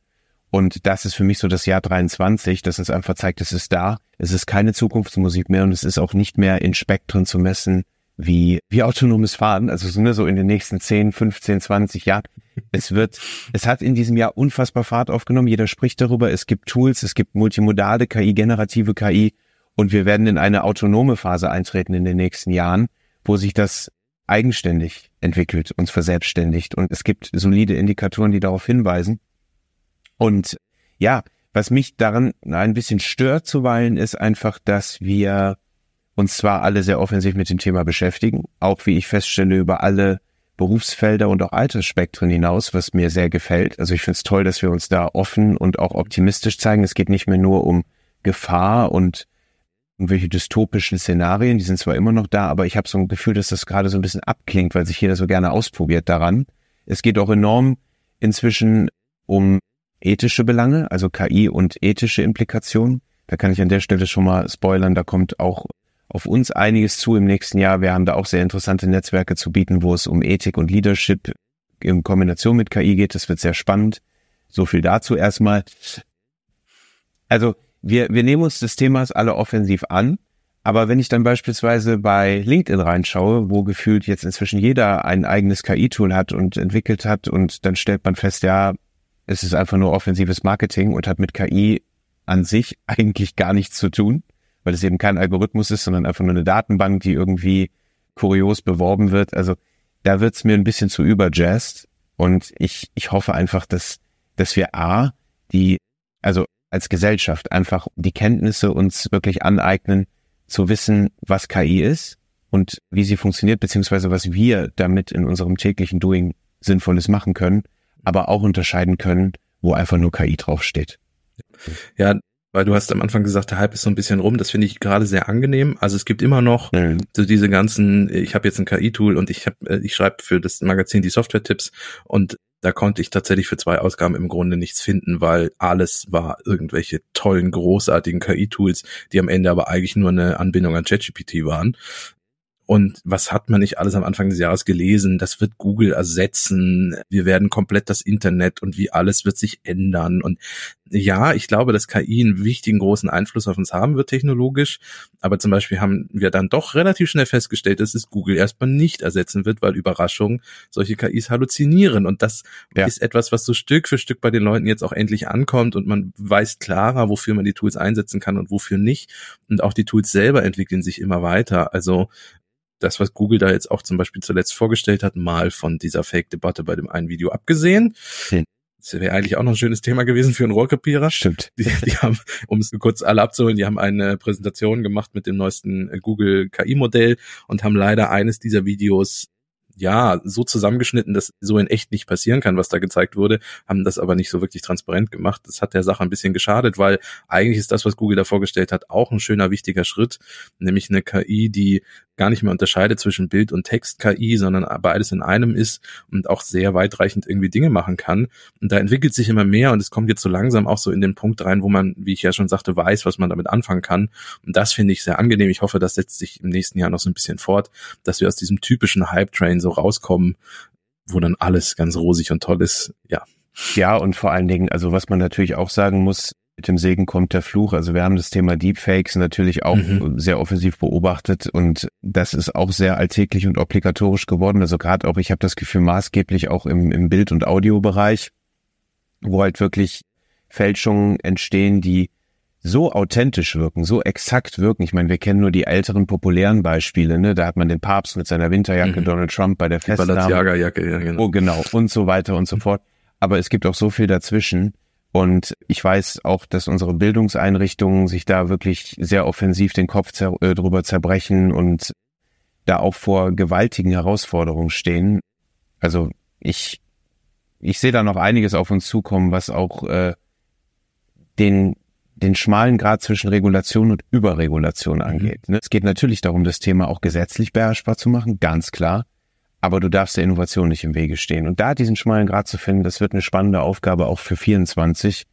Und das ist für mich so das Jahr 23, das uns einfach zeigt, es ist da. Es ist keine Zukunftsmusik mehr und es ist auch nicht mehr in Spektren zu messen wie, wie autonomes Fahren. Also so, ne, so in den nächsten 10, 15, 20 Jahren. Es wird, es hat in diesem Jahr unfassbar Fahrt aufgenommen. Jeder spricht darüber. Es gibt Tools, es gibt multimodale KI, generative KI. Und wir werden in eine autonome Phase eintreten in den nächsten Jahren, wo sich das eigenständig entwickelt, uns verselbstständigt. Und es gibt solide Indikatoren, die darauf hinweisen. Und ja, was mich daran ein bisschen stört zuweilen, ist einfach, dass wir uns zwar alle sehr offensiv mit dem Thema beschäftigen, auch wie ich feststelle, über alle Berufsfelder und auch Altersspektren hinaus, was mir sehr gefällt. Also ich finde es toll, dass wir uns da offen und auch optimistisch zeigen. Es geht nicht mehr nur um Gefahr und irgendwelche dystopischen Szenarien, die sind zwar immer noch da, aber ich habe so ein Gefühl, dass das gerade so ein bisschen abklingt, weil sich jeder so gerne ausprobiert daran. Es geht auch enorm inzwischen um ethische Belange, also KI und ethische Implikationen. Da kann ich an der Stelle schon mal spoilern, da kommt auch auf uns einiges zu im nächsten Jahr. Wir haben da auch sehr interessante Netzwerke zu bieten, wo es um Ethik und Leadership in Kombination mit KI geht. Das wird sehr spannend. So viel dazu erstmal. Also wir, wir nehmen uns des Themas alle offensiv an. Aber wenn ich dann beispielsweise bei LinkedIn reinschaue, wo gefühlt jetzt inzwischen jeder ein eigenes KI-Tool hat und entwickelt hat und dann stellt man fest, ja, es ist einfach nur offensives Marketing und hat mit KI an sich eigentlich gar nichts zu tun, weil es eben kein Algorithmus ist, sondern einfach nur eine Datenbank, die irgendwie kurios beworben wird. Also da wird's mir ein bisschen zu überjazzt und ich, ich hoffe einfach, dass, dass wir A, die, also als Gesellschaft einfach die Kenntnisse uns wirklich aneignen, zu wissen, was KI ist und wie sie funktioniert, beziehungsweise was wir damit in unserem täglichen Doing Sinnvolles machen können, aber auch unterscheiden können, wo einfach nur KI draufsteht. Ja, weil du hast am Anfang gesagt, der Hype ist so ein bisschen rum. Das finde ich gerade sehr angenehm. Also es gibt immer noch mhm. so diese ganzen, ich habe jetzt ein KI-Tool und ich habe, äh, ich schreibe für das Magazin die Software-Tipps und da konnte ich tatsächlich für zwei Ausgaben im Grunde nichts finden, weil alles war irgendwelche tollen, großartigen KI-Tools, die am Ende aber eigentlich nur eine Anbindung an ChatGPT waren. Und was hat man nicht alles am Anfang des Jahres gelesen? Das wird Google ersetzen. Wir werden komplett das Internet und wie alles wird sich ändern. Und ja, ich glaube, dass KI einen wichtigen großen Einfluss auf uns haben wird technologisch. Aber zum Beispiel haben wir dann doch relativ schnell festgestellt, dass es Google erstmal nicht ersetzen wird, weil Überraschung solche KIs halluzinieren. Und das ja. ist etwas, was so Stück für Stück bei den Leuten jetzt auch endlich ankommt und man weiß klarer, wofür man die Tools einsetzen kann und wofür nicht. Und auch die Tools selber entwickeln sich immer weiter. Also das, was Google da jetzt auch zum Beispiel zuletzt vorgestellt hat, mal von dieser Fake-Debatte bei dem einen Video abgesehen. Hm. Das wäre eigentlich auch noch ein schönes Thema gewesen für einen Rohrkrepierer. Stimmt. Die, die haben, um es kurz alle abzuholen, die haben eine Präsentation gemacht mit dem neuesten Google KI-Modell und haben leider eines dieser Videos ja, so zusammengeschnitten, dass so in echt nicht passieren kann, was da gezeigt wurde, haben das aber nicht so wirklich transparent gemacht. Das hat der Sache ein bisschen geschadet, weil eigentlich ist das, was Google da vorgestellt hat, auch ein schöner, wichtiger Schritt, nämlich eine KI, die gar nicht mehr unterscheidet zwischen Bild- und Text-KI, sondern beides in einem ist und auch sehr weitreichend irgendwie Dinge machen kann. Und da entwickelt sich immer mehr und es kommt jetzt so langsam auch so in den Punkt rein, wo man, wie ich ja schon sagte, weiß, was man damit anfangen kann. Und das finde ich sehr angenehm. Ich hoffe, das setzt sich im nächsten Jahr noch so ein bisschen fort, dass wir aus diesem typischen Hype-Train so rauskommen, wo dann alles ganz rosig und toll ist. Ja. Ja, und vor allen Dingen, also was man natürlich auch sagen muss, mit dem Segen kommt der Fluch. Also wir haben das Thema Deepfakes natürlich auch mhm. sehr offensiv beobachtet und das ist auch sehr alltäglich und obligatorisch geworden. Also gerade auch, ich habe das Gefühl, maßgeblich auch im, im Bild- und Audiobereich, wo halt wirklich Fälschungen entstehen, die so authentisch wirken, so exakt wirken. Ich meine, wir kennen nur die älteren populären Beispiele, ne? Da hat man den Papst mit seiner Winterjacke, mhm. Donald Trump bei der Festnahme. ja, genau. Oh, genau. Und so weiter und so fort. Aber es gibt auch so viel dazwischen. Und ich weiß auch, dass unsere Bildungseinrichtungen sich da wirklich sehr offensiv den Kopf zer äh, drüber zerbrechen und da auch vor gewaltigen Herausforderungen stehen. Also ich, ich sehe da noch einiges auf uns zukommen, was auch äh, den, den schmalen Grad zwischen Regulation und Überregulation mhm. angeht. Mhm. Es geht natürlich darum, das Thema auch gesetzlich beherrschbar zu machen, ganz klar aber du darfst der Innovation nicht im Wege stehen. Und da diesen schmalen Grad zu finden, das wird eine spannende Aufgabe auch für 24,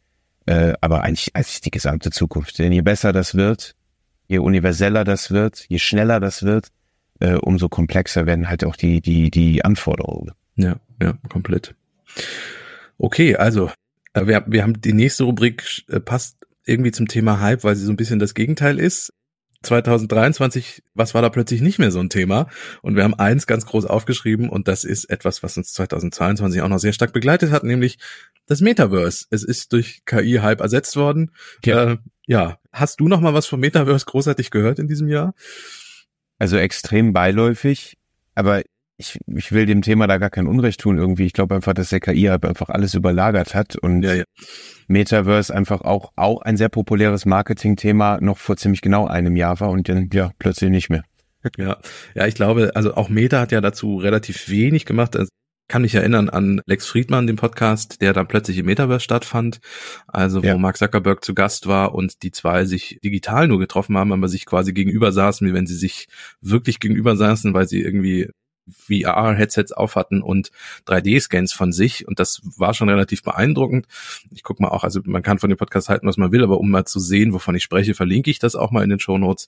äh, aber eigentlich, eigentlich die gesamte Zukunft. Denn je besser das wird, je universeller das wird, je schneller das wird, äh, umso komplexer werden halt auch die, die, die Anforderungen. Ja, ja, komplett. Okay, also äh, wir, wir haben die nächste Rubrik äh, passt irgendwie zum Thema Hype, weil sie so ein bisschen das Gegenteil ist. 2023, was war da plötzlich nicht mehr so ein Thema? Und wir haben eins ganz groß aufgeschrieben und das ist etwas, was uns 2022 auch noch sehr stark begleitet hat, nämlich das Metaverse. Es ist durch KI-Hype ersetzt worden. Ja. Äh, ja. Hast du noch mal was vom Metaverse großartig gehört in diesem Jahr? Also extrem beiläufig, aber ich, ich will dem Thema da gar kein Unrecht tun irgendwie. Ich glaube einfach, dass der KI halt einfach alles überlagert hat und ja, ja. Metaverse einfach auch, auch ein sehr populäres Marketingthema noch vor ziemlich genau einem Jahr war und dann ja plötzlich nicht mehr. Ja, ja, ich glaube, also auch Meta hat ja dazu relativ wenig gemacht. Also kann mich erinnern an Lex Friedman, den Podcast, der dann plötzlich im Metaverse stattfand, also wo ja. Mark Zuckerberg zu Gast war und die zwei sich digital nur getroffen haben, aber sich quasi gegenüber saßen, wie wenn sie sich wirklich gegenüber saßen, weil sie irgendwie VR-Headsets aufhatten und 3D-Scans von sich. Und das war schon relativ beeindruckend. Ich guck mal auch, also man kann von dem Podcast halten, was man will, aber um mal zu sehen, wovon ich spreche, verlinke ich das auch mal in den Show Notes.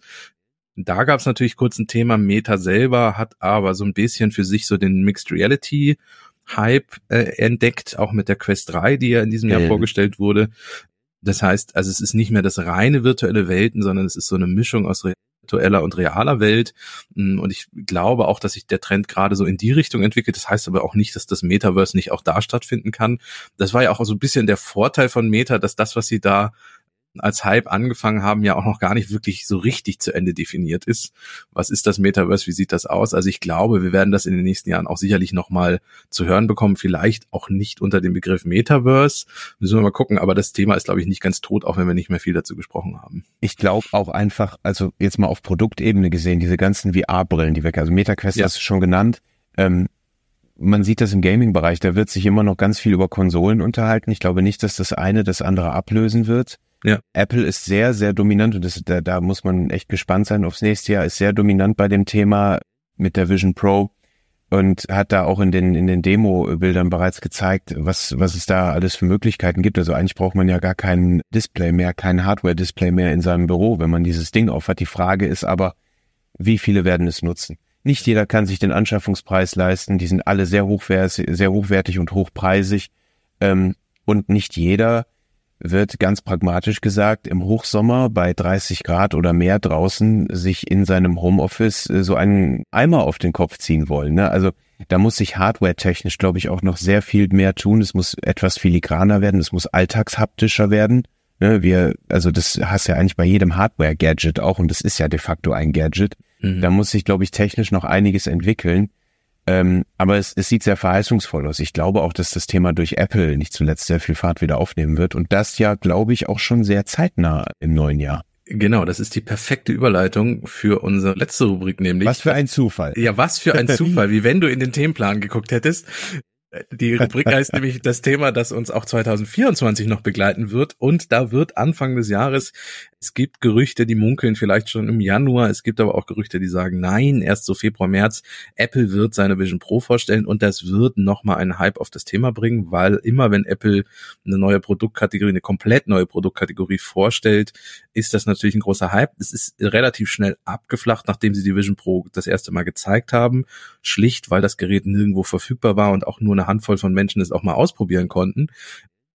Da gab es natürlich kurz ein Thema. Meta selber hat aber so ein bisschen für sich so den Mixed Reality Hype äh, entdeckt, auch mit der Quest 3, die ja in diesem Jahr äh. vorgestellt wurde. Das heißt, also es ist nicht mehr das reine virtuelle Welten, sondern es ist so eine Mischung aus virtueller und realer Welt. Mm, und ich glaube auch, dass sich der Trend gerade so in die Richtung entwickelt. Das heißt aber auch nicht, dass das Metaverse nicht auch da stattfinden kann. Das war ja auch so ein bisschen der Vorteil von Meta, dass das, was sie da als Hype angefangen haben, ja auch noch gar nicht wirklich so richtig zu Ende definiert ist. Was ist das Metaverse? Wie sieht das aus? Also ich glaube, wir werden das in den nächsten Jahren auch sicherlich nochmal zu hören bekommen. Vielleicht auch nicht unter dem Begriff Metaverse. Müssen wir mal gucken. Aber das Thema ist, glaube ich, nicht ganz tot, auch wenn wir nicht mehr viel dazu gesprochen haben. Ich glaube auch einfach, also jetzt mal auf Produktebene gesehen, diese ganzen VR-Brillen, die weg, also MetaQuest ja. hast du schon genannt. Ähm, man sieht das im Gaming-Bereich, da wird sich immer noch ganz viel über Konsolen unterhalten. Ich glaube nicht, dass das eine das andere ablösen wird. Ja. Apple ist sehr, sehr dominant und das, da, da muss man echt gespannt sein aufs nächste Jahr, ist sehr dominant bei dem Thema mit der Vision Pro und hat da auch in den, in den Demo-Bildern bereits gezeigt, was, was es da alles für Möglichkeiten gibt. Also eigentlich braucht man ja gar kein Display mehr, kein Hardware-Display mehr in seinem Büro, wenn man dieses Ding aufhat. Die Frage ist aber, wie viele werden es nutzen? Nicht jeder kann sich den Anschaffungspreis leisten. Die sind alle sehr hochwertig, sehr hochwertig und hochpreisig. Ähm, und nicht jeder wird ganz pragmatisch gesagt im Hochsommer bei 30 Grad oder mehr draußen sich in seinem Homeoffice äh, so einen Eimer auf den Kopf ziehen wollen. Ne? Also da muss sich hardware-technisch, glaube ich, auch noch sehr viel mehr tun. Es muss etwas filigraner werden, es muss alltagshaptischer werden. Ne? Wir, also das hast ja eigentlich bei jedem Hardware-Gadget auch und das ist ja de facto ein Gadget. Mhm. Da muss sich, glaube ich, technisch noch einiges entwickeln. Ähm, aber es, es sieht sehr verheißungsvoll aus. Ich glaube auch, dass das Thema durch Apple nicht zuletzt sehr viel Fahrt wieder aufnehmen wird. Und das ja, glaube ich, auch schon sehr zeitnah im neuen Jahr. Genau, das ist die perfekte Überleitung für unsere letzte Rubrik, nämlich. Was für ein Zufall. Ja, was für ein Zufall, wie wenn du in den Themenplan geguckt hättest. Die Rubrik heißt nämlich das Thema, das uns auch 2024 noch begleiten wird. Und da wird Anfang des Jahres es gibt Gerüchte, die munkeln vielleicht schon im Januar. Es gibt aber auch Gerüchte, die sagen, nein, erst so Februar, März. Apple wird seine Vision Pro vorstellen und das wird nochmal einen Hype auf das Thema bringen, weil immer wenn Apple eine neue Produktkategorie, eine komplett neue Produktkategorie vorstellt, ist das natürlich ein großer Hype. Es ist relativ schnell abgeflacht, nachdem sie die Vision Pro das erste Mal gezeigt haben. Schlicht, weil das Gerät nirgendwo verfügbar war und auch nur eine Handvoll von Menschen es auch mal ausprobieren konnten.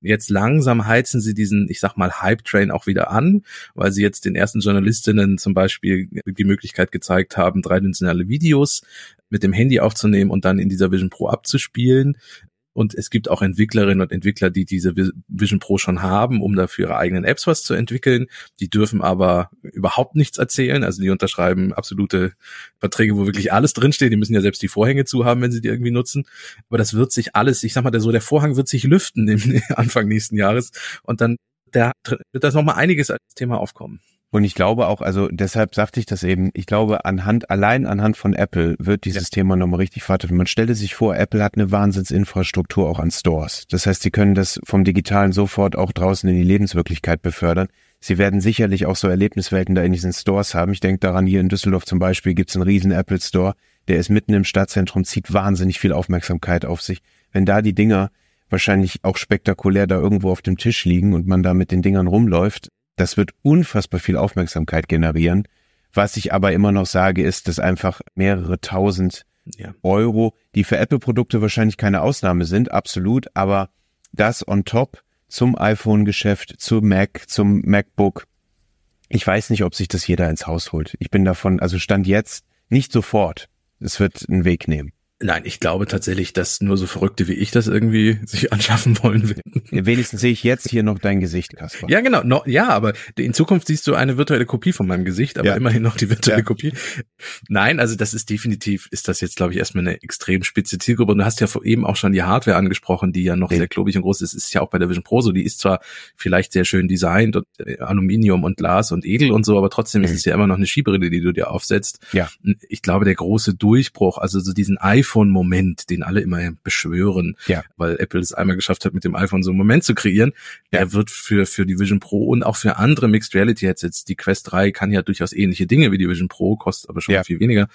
Jetzt langsam heizen sie diesen, ich sag mal, Hype-Train auch wieder an, weil sie jetzt den ersten Journalistinnen zum Beispiel die Möglichkeit gezeigt haben, dreidimensionale Videos mit dem Handy aufzunehmen und dann in dieser Vision Pro abzuspielen. Und es gibt auch Entwicklerinnen und Entwickler, die diese Vision Pro schon haben, um dafür ihre eigenen Apps was zu entwickeln. Die dürfen aber überhaupt nichts erzählen. Also die unterschreiben absolute Verträge, wo wirklich alles drinsteht. Die müssen ja selbst die Vorhänge zu haben, wenn sie die irgendwie nutzen. Aber das wird sich alles, ich sag mal, der, so der Vorhang wird sich lüften im Anfang nächsten Jahres. Und dann da wird das nochmal einiges als Thema aufkommen. Und ich glaube auch, also deshalb sagte ich das eben, ich glaube, anhand, allein anhand von Apple wird dieses ja. Thema nochmal richtig Vater. Man stelle sich vor, Apple hat eine Wahnsinnsinfrastruktur auch an Stores. Das heißt, sie können das vom Digitalen sofort auch draußen in die Lebenswirklichkeit befördern. Sie werden sicherlich auch so Erlebniswelten da in diesen Stores haben. Ich denke daran, hier in Düsseldorf zum Beispiel gibt es einen riesen Apple Store, der ist mitten im Stadtzentrum, zieht wahnsinnig viel Aufmerksamkeit auf sich. Wenn da die Dinger wahrscheinlich auch spektakulär da irgendwo auf dem Tisch liegen und man da mit den Dingern rumläuft, das wird unfassbar viel Aufmerksamkeit generieren. Was ich aber immer noch sage, ist, dass einfach mehrere tausend ja. Euro, die für Apple-Produkte wahrscheinlich keine Ausnahme sind, absolut, aber das on top zum iPhone-Geschäft, zum Mac, zum MacBook. Ich weiß nicht, ob sich das jeder ins Haus holt. Ich bin davon, also stand jetzt nicht sofort. Es wird einen Weg nehmen. Nein, ich glaube tatsächlich, dass nur so Verrückte wie ich das irgendwie sich anschaffen wollen werden. Wenigstens sehe ich jetzt hier noch dein Gesicht, Kaspar. Ja, genau. No, ja, aber in Zukunft siehst du eine virtuelle Kopie von meinem Gesicht, aber ja. immerhin noch die virtuelle ja. Kopie. Nein, also das ist definitiv, ist das jetzt, glaube ich, erstmal eine extrem spitze Zielgruppe. Und du hast ja vor eben auch schon die Hardware angesprochen, die ja noch ja. sehr klobig und groß ist. Ist ja auch bei der Vision Pro so. Die ist zwar vielleicht sehr schön designt und äh, Aluminium und Glas und Edel und so, aber trotzdem mhm. ist es ja immer noch eine Skibrille, die du dir aufsetzt. Ja. Ich glaube, der große Durchbruch, also so diesen iPhone-Moment, den alle immer beschwören, ja. weil Apple es einmal geschafft hat, mit dem iPhone so einen Moment zu kreieren, ja. der wird für, für die Vision Pro und auch für andere Mixed Reality Headsets, die Quest 3 kann ja durchaus ähnliche Dinge wie die Vision Pro, kostet aber schon ja. viel weniger,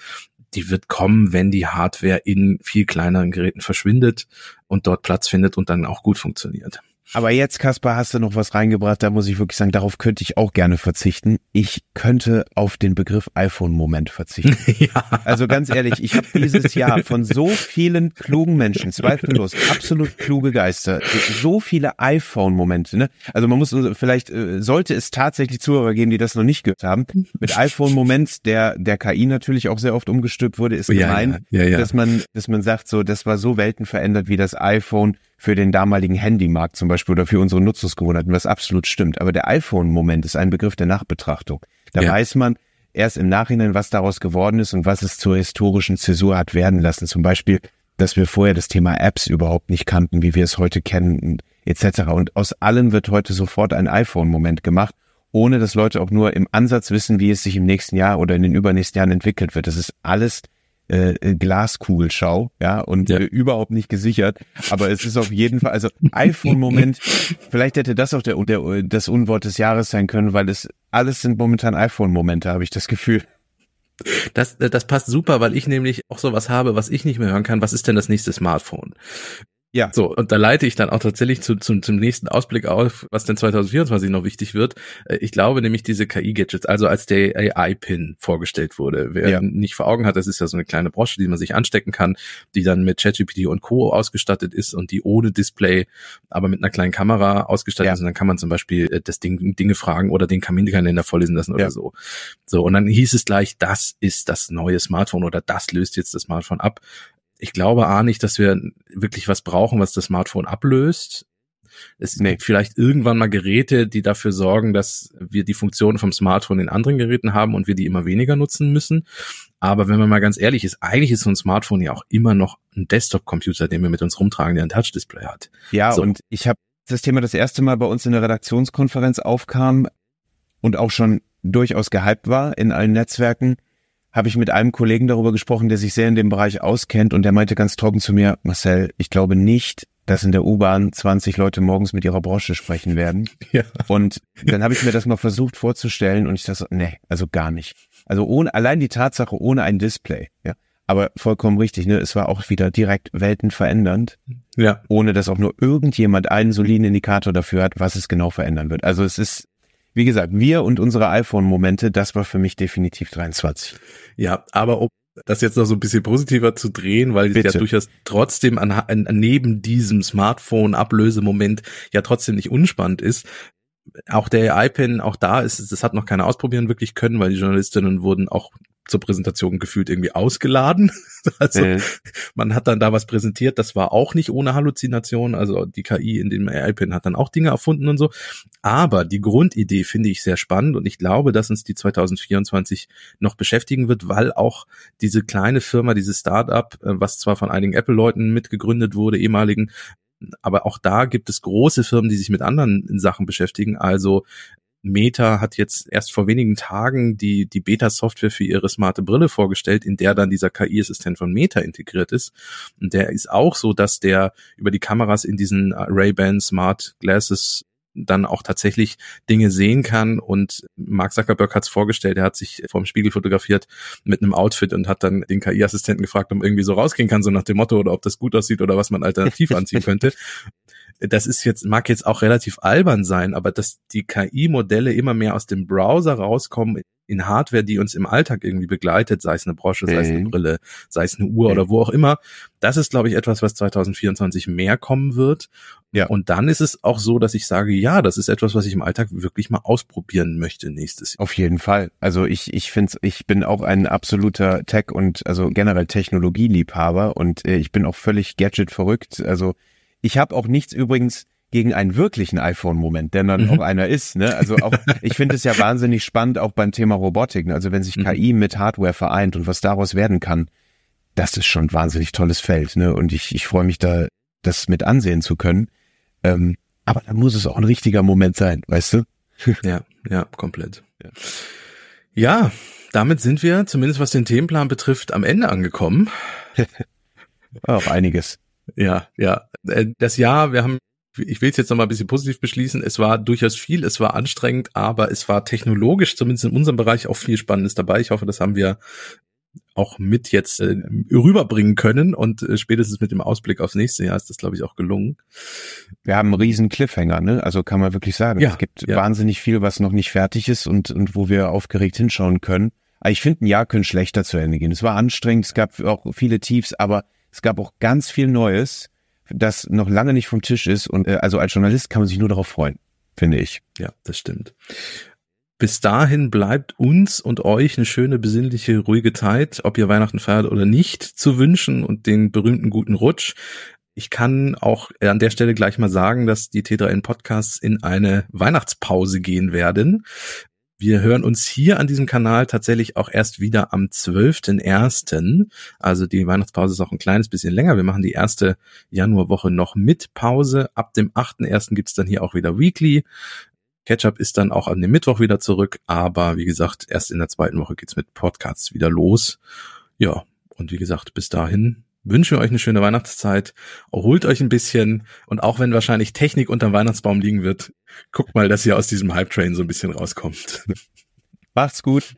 die wird kommen, wenn die Hardware in viel kleineren Geräten verschwindet und dort Platz findet und dann auch gut funktioniert. Aber jetzt, Kaspar, hast du noch was reingebracht, da muss ich wirklich sagen, darauf könnte ich auch gerne verzichten. Ich könnte auf den Begriff iPhone-Moment verzichten. ja. Also ganz ehrlich, ich habe dieses Jahr von so vielen klugen Menschen, zweifellos, absolut kluge Geister, so viele iPhone-Momente. Ne? Also man muss, vielleicht äh, sollte es tatsächlich Zuhörer geben, die das noch nicht gehört haben. Mit iPhone-Moment, der der KI natürlich auch sehr oft umgestülpt wurde, ist ja, gemein, ja, ja, dass man, dass man sagt, so, das war so weltenverändert wie das iPhone für den damaligen Handymarkt zum Beispiel oder für unsere Nutzungsgewohnheiten, was absolut stimmt. Aber der iPhone-Moment ist ein Begriff der Nachbetrachtung. Da ja. weiß man erst im Nachhinein, was daraus geworden ist und was es zur historischen Zäsur hat werden lassen. Zum Beispiel, dass wir vorher das Thema Apps überhaupt nicht kannten, wie wir es heute kennen, etc. Und aus allem wird heute sofort ein iPhone-Moment gemacht, ohne dass Leute auch nur im Ansatz wissen, wie es sich im nächsten Jahr oder in den übernächsten Jahren entwickelt wird. Das ist alles äh, äh, Glaskugelschau, ja, und ja. Äh, überhaupt nicht gesichert. Aber es ist auf jeden Fall, also iPhone-Moment, vielleicht hätte das auch der, der, das Unwort des Jahres sein können, weil es alles sind momentan iPhone-Momente, habe ich das Gefühl. Das, das passt super, weil ich nämlich auch sowas habe, was ich nicht mehr hören kann. Was ist denn das nächste Smartphone? Ja. So, und da leite ich dann auch tatsächlich zu, zu, zum nächsten Ausblick auf, was denn 2024 noch wichtig wird. Äh, ich glaube nämlich diese KI-Gadgets, also als der AI-Pin vorgestellt wurde. Wer ja. nicht vor Augen hat, das ist ja so eine kleine Brosche, die man sich anstecken kann, die dann mit ChatGPT und Co. ausgestattet ist und die ohne Display, aber mit einer kleinen Kamera ausgestattet ja. ist. Und dann kann man zum Beispiel äh, das Ding, Dinge fragen oder den Kaminkalender vorlesen lassen oder ja. so. So, und dann hieß es gleich, das ist das neue Smartphone oder das löst jetzt das Smartphone ab ich glaube A nicht, dass wir wirklich was brauchen, was das Smartphone ablöst. Es nee. gibt vielleicht irgendwann mal Geräte, die dafür sorgen, dass wir die Funktionen vom Smartphone in anderen Geräten haben und wir die immer weniger nutzen müssen. Aber wenn man mal ganz ehrlich ist, eigentlich ist so ein Smartphone ja auch immer noch ein Desktop-Computer, den wir mit uns rumtragen, der ein Touch-Display hat. Ja, so. und ich habe das Thema das erste Mal bei uns in der Redaktionskonferenz aufkam und auch schon durchaus gehypt war in allen Netzwerken, habe ich mit einem Kollegen darüber gesprochen, der sich sehr in dem Bereich auskennt und der meinte ganz trocken zu mir, Marcel, ich glaube nicht, dass in der U-Bahn 20 Leute morgens mit ihrer Brosche sprechen werden. Ja. Und dann habe ich mir das mal versucht vorzustellen und ich dachte, nee, also gar nicht. Also ohne, allein die Tatsache ohne ein Display, ja. Aber vollkommen richtig, ne? Es war auch wieder direkt weltenverändernd. Ja. Ohne dass auch nur irgendjemand einen soliden Indikator dafür hat, was es genau verändern wird. Also es ist wie gesagt, wir und unsere iPhone-Momente, das war für mich definitiv 23. Ja, aber um das jetzt noch so ein bisschen positiver zu drehen, weil es ja durchaus trotzdem an, an, neben diesem Smartphone-Ablösemoment ja trotzdem nicht unspannend ist, auch der iPen, auch da ist, das hat noch keiner ausprobieren wirklich können, weil die Journalistinnen wurden auch zur Präsentation gefühlt irgendwie ausgeladen. Also mhm. man hat dann da was präsentiert, das war auch nicht ohne Halluzination. Also die KI in dem AI-Pin hat dann auch Dinge erfunden und so. Aber die Grundidee finde ich sehr spannend und ich glaube, dass uns die 2024 noch beschäftigen wird, weil auch diese kleine Firma, dieses Startup, äh, was zwar von einigen Apple-Leuten mitgegründet wurde, ehemaligen, aber auch da gibt es große Firmen, die sich mit anderen Sachen beschäftigen. Also Meta hat jetzt erst vor wenigen Tagen die, die Beta-Software für ihre smarte Brille vorgestellt, in der dann dieser KI-Assistent von Meta integriert ist. Und der ist auch so, dass der über die Kameras in diesen Ray-Ban Smart Glasses dann auch tatsächlich Dinge sehen kann. Und Mark Zuckerberg hat es vorgestellt, er hat sich vorm Spiegel fotografiert mit einem Outfit und hat dann den KI-Assistenten gefragt, ob irgendwie so rausgehen kann, so nach dem Motto, oder ob das gut aussieht oder was man alternativ anziehen könnte das ist jetzt, mag jetzt auch relativ albern sein, aber dass die KI-Modelle immer mehr aus dem Browser rauskommen in Hardware, die uns im Alltag irgendwie begleitet, sei es eine Brosche, sei es eine Mhm. Brille, sei es eine Uhr oder wo auch immer. Das ist, glaube ich, etwas, was 2024 mehr kommen wird. Ja. Und dann ist es auch so, dass ich sage, ja, das ist etwas, was ich im Alltag wirklich mal ausprobieren möchte nächstes Jahr. Auf jeden Fall. Also ich, ich finde, ich bin auch ein absoluter Tech- und also generell Technologieliebhaber und äh, ich bin auch völlig Gadget verrückt. Also ich habe auch nichts übrigens gegen einen wirklichen iPhone-Moment, der dann Mhm. auch einer ist. Ne? Also auch, ich finde es ja wahnsinnig spannend, auch beim Thema Robotik. Ne? Also wenn sich Mhm. KI mit Hardware vereint und was daraus werden kann, das ist schon ein wahnsinnig tolles Feld. Ne? Und ich, ich freue mich da, das mit ansehen zu können. Ähm, aber dann muss es auch ein richtiger Moment sein, weißt du? Ja, ja, komplett. Ja. Ja, damit sind wir, zumindest was den Themenplan betrifft, am Ende angekommen. Auch einiges. Ja, ja. Äh, Das Jahr, wir haben, ich will es jetzt noch mal ein bisschen positiv beschließen, es war durchaus viel, es war anstrengend, aber es war technologisch, zumindest in unserem Bereich, auch viel Spannendes dabei. Ich hoffe, das haben wir auch mit jetzt äh, rüberbringen können und äh, spätestens mit dem Ausblick aufs nächste Jahr ist das, glaube ich, auch gelungen. Wir haben einen riesen Cliffhanger, ne? Also kann man wirklich sagen. Ja, es gibt ja. wahnsinnig viel, was noch nicht fertig ist und, und wo wir aufgeregt hinschauen können. Aber ich finde, ein Jahr könnte schlechter zu Ende gehen. Es war anstrengend, es gab auch viele Tiefs, aber es gab auch ganz viel Neues, das noch lange nicht vom Tisch ist. Und äh, also als Journalist kann man sich nur darauf freuen, finde ich. Ja, das stimmt. Bis dahin bleibt uns und euch eine schöne, besinnliche, ruhige Zeit, ob ihr Weihnachten feiert oder nicht, zu wünschen und den berühmten guten Rutsch. Ich kann auch an der Stelle gleich mal sagen, dass die T3N Podcasts in eine Weihnachtspause gehen werden. Wir hören uns hier an diesem Kanal tatsächlich auch erst wieder am 12.01. Also die Weihnachtspause ist auch ein kleines bisschen länger. Wir machen die erste Januarwoche noch mit Pause. Ab dem 8.01. gibt's dann hier auch wieder Weekly. Ketchup ist dann auch an dem Mittwoch wieder zurück, aber wie gesagt, erst in der zweiten Woche geht's mit Podcasts wieder los. Ja, und wie gesagt, bis dahin wünschen wir euch eine schöne Weihnachtszeit. Erholt euch ein bisschen und auch wenn wahrscheinlich Technik unterm Weihnachtsbaum liegen wird, guckt mal, dass ihr aus diesem Hype Train so ein bisschen rauskommt. Macht's gut.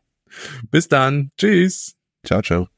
bis dann. Tschüss. Ciao, ciao.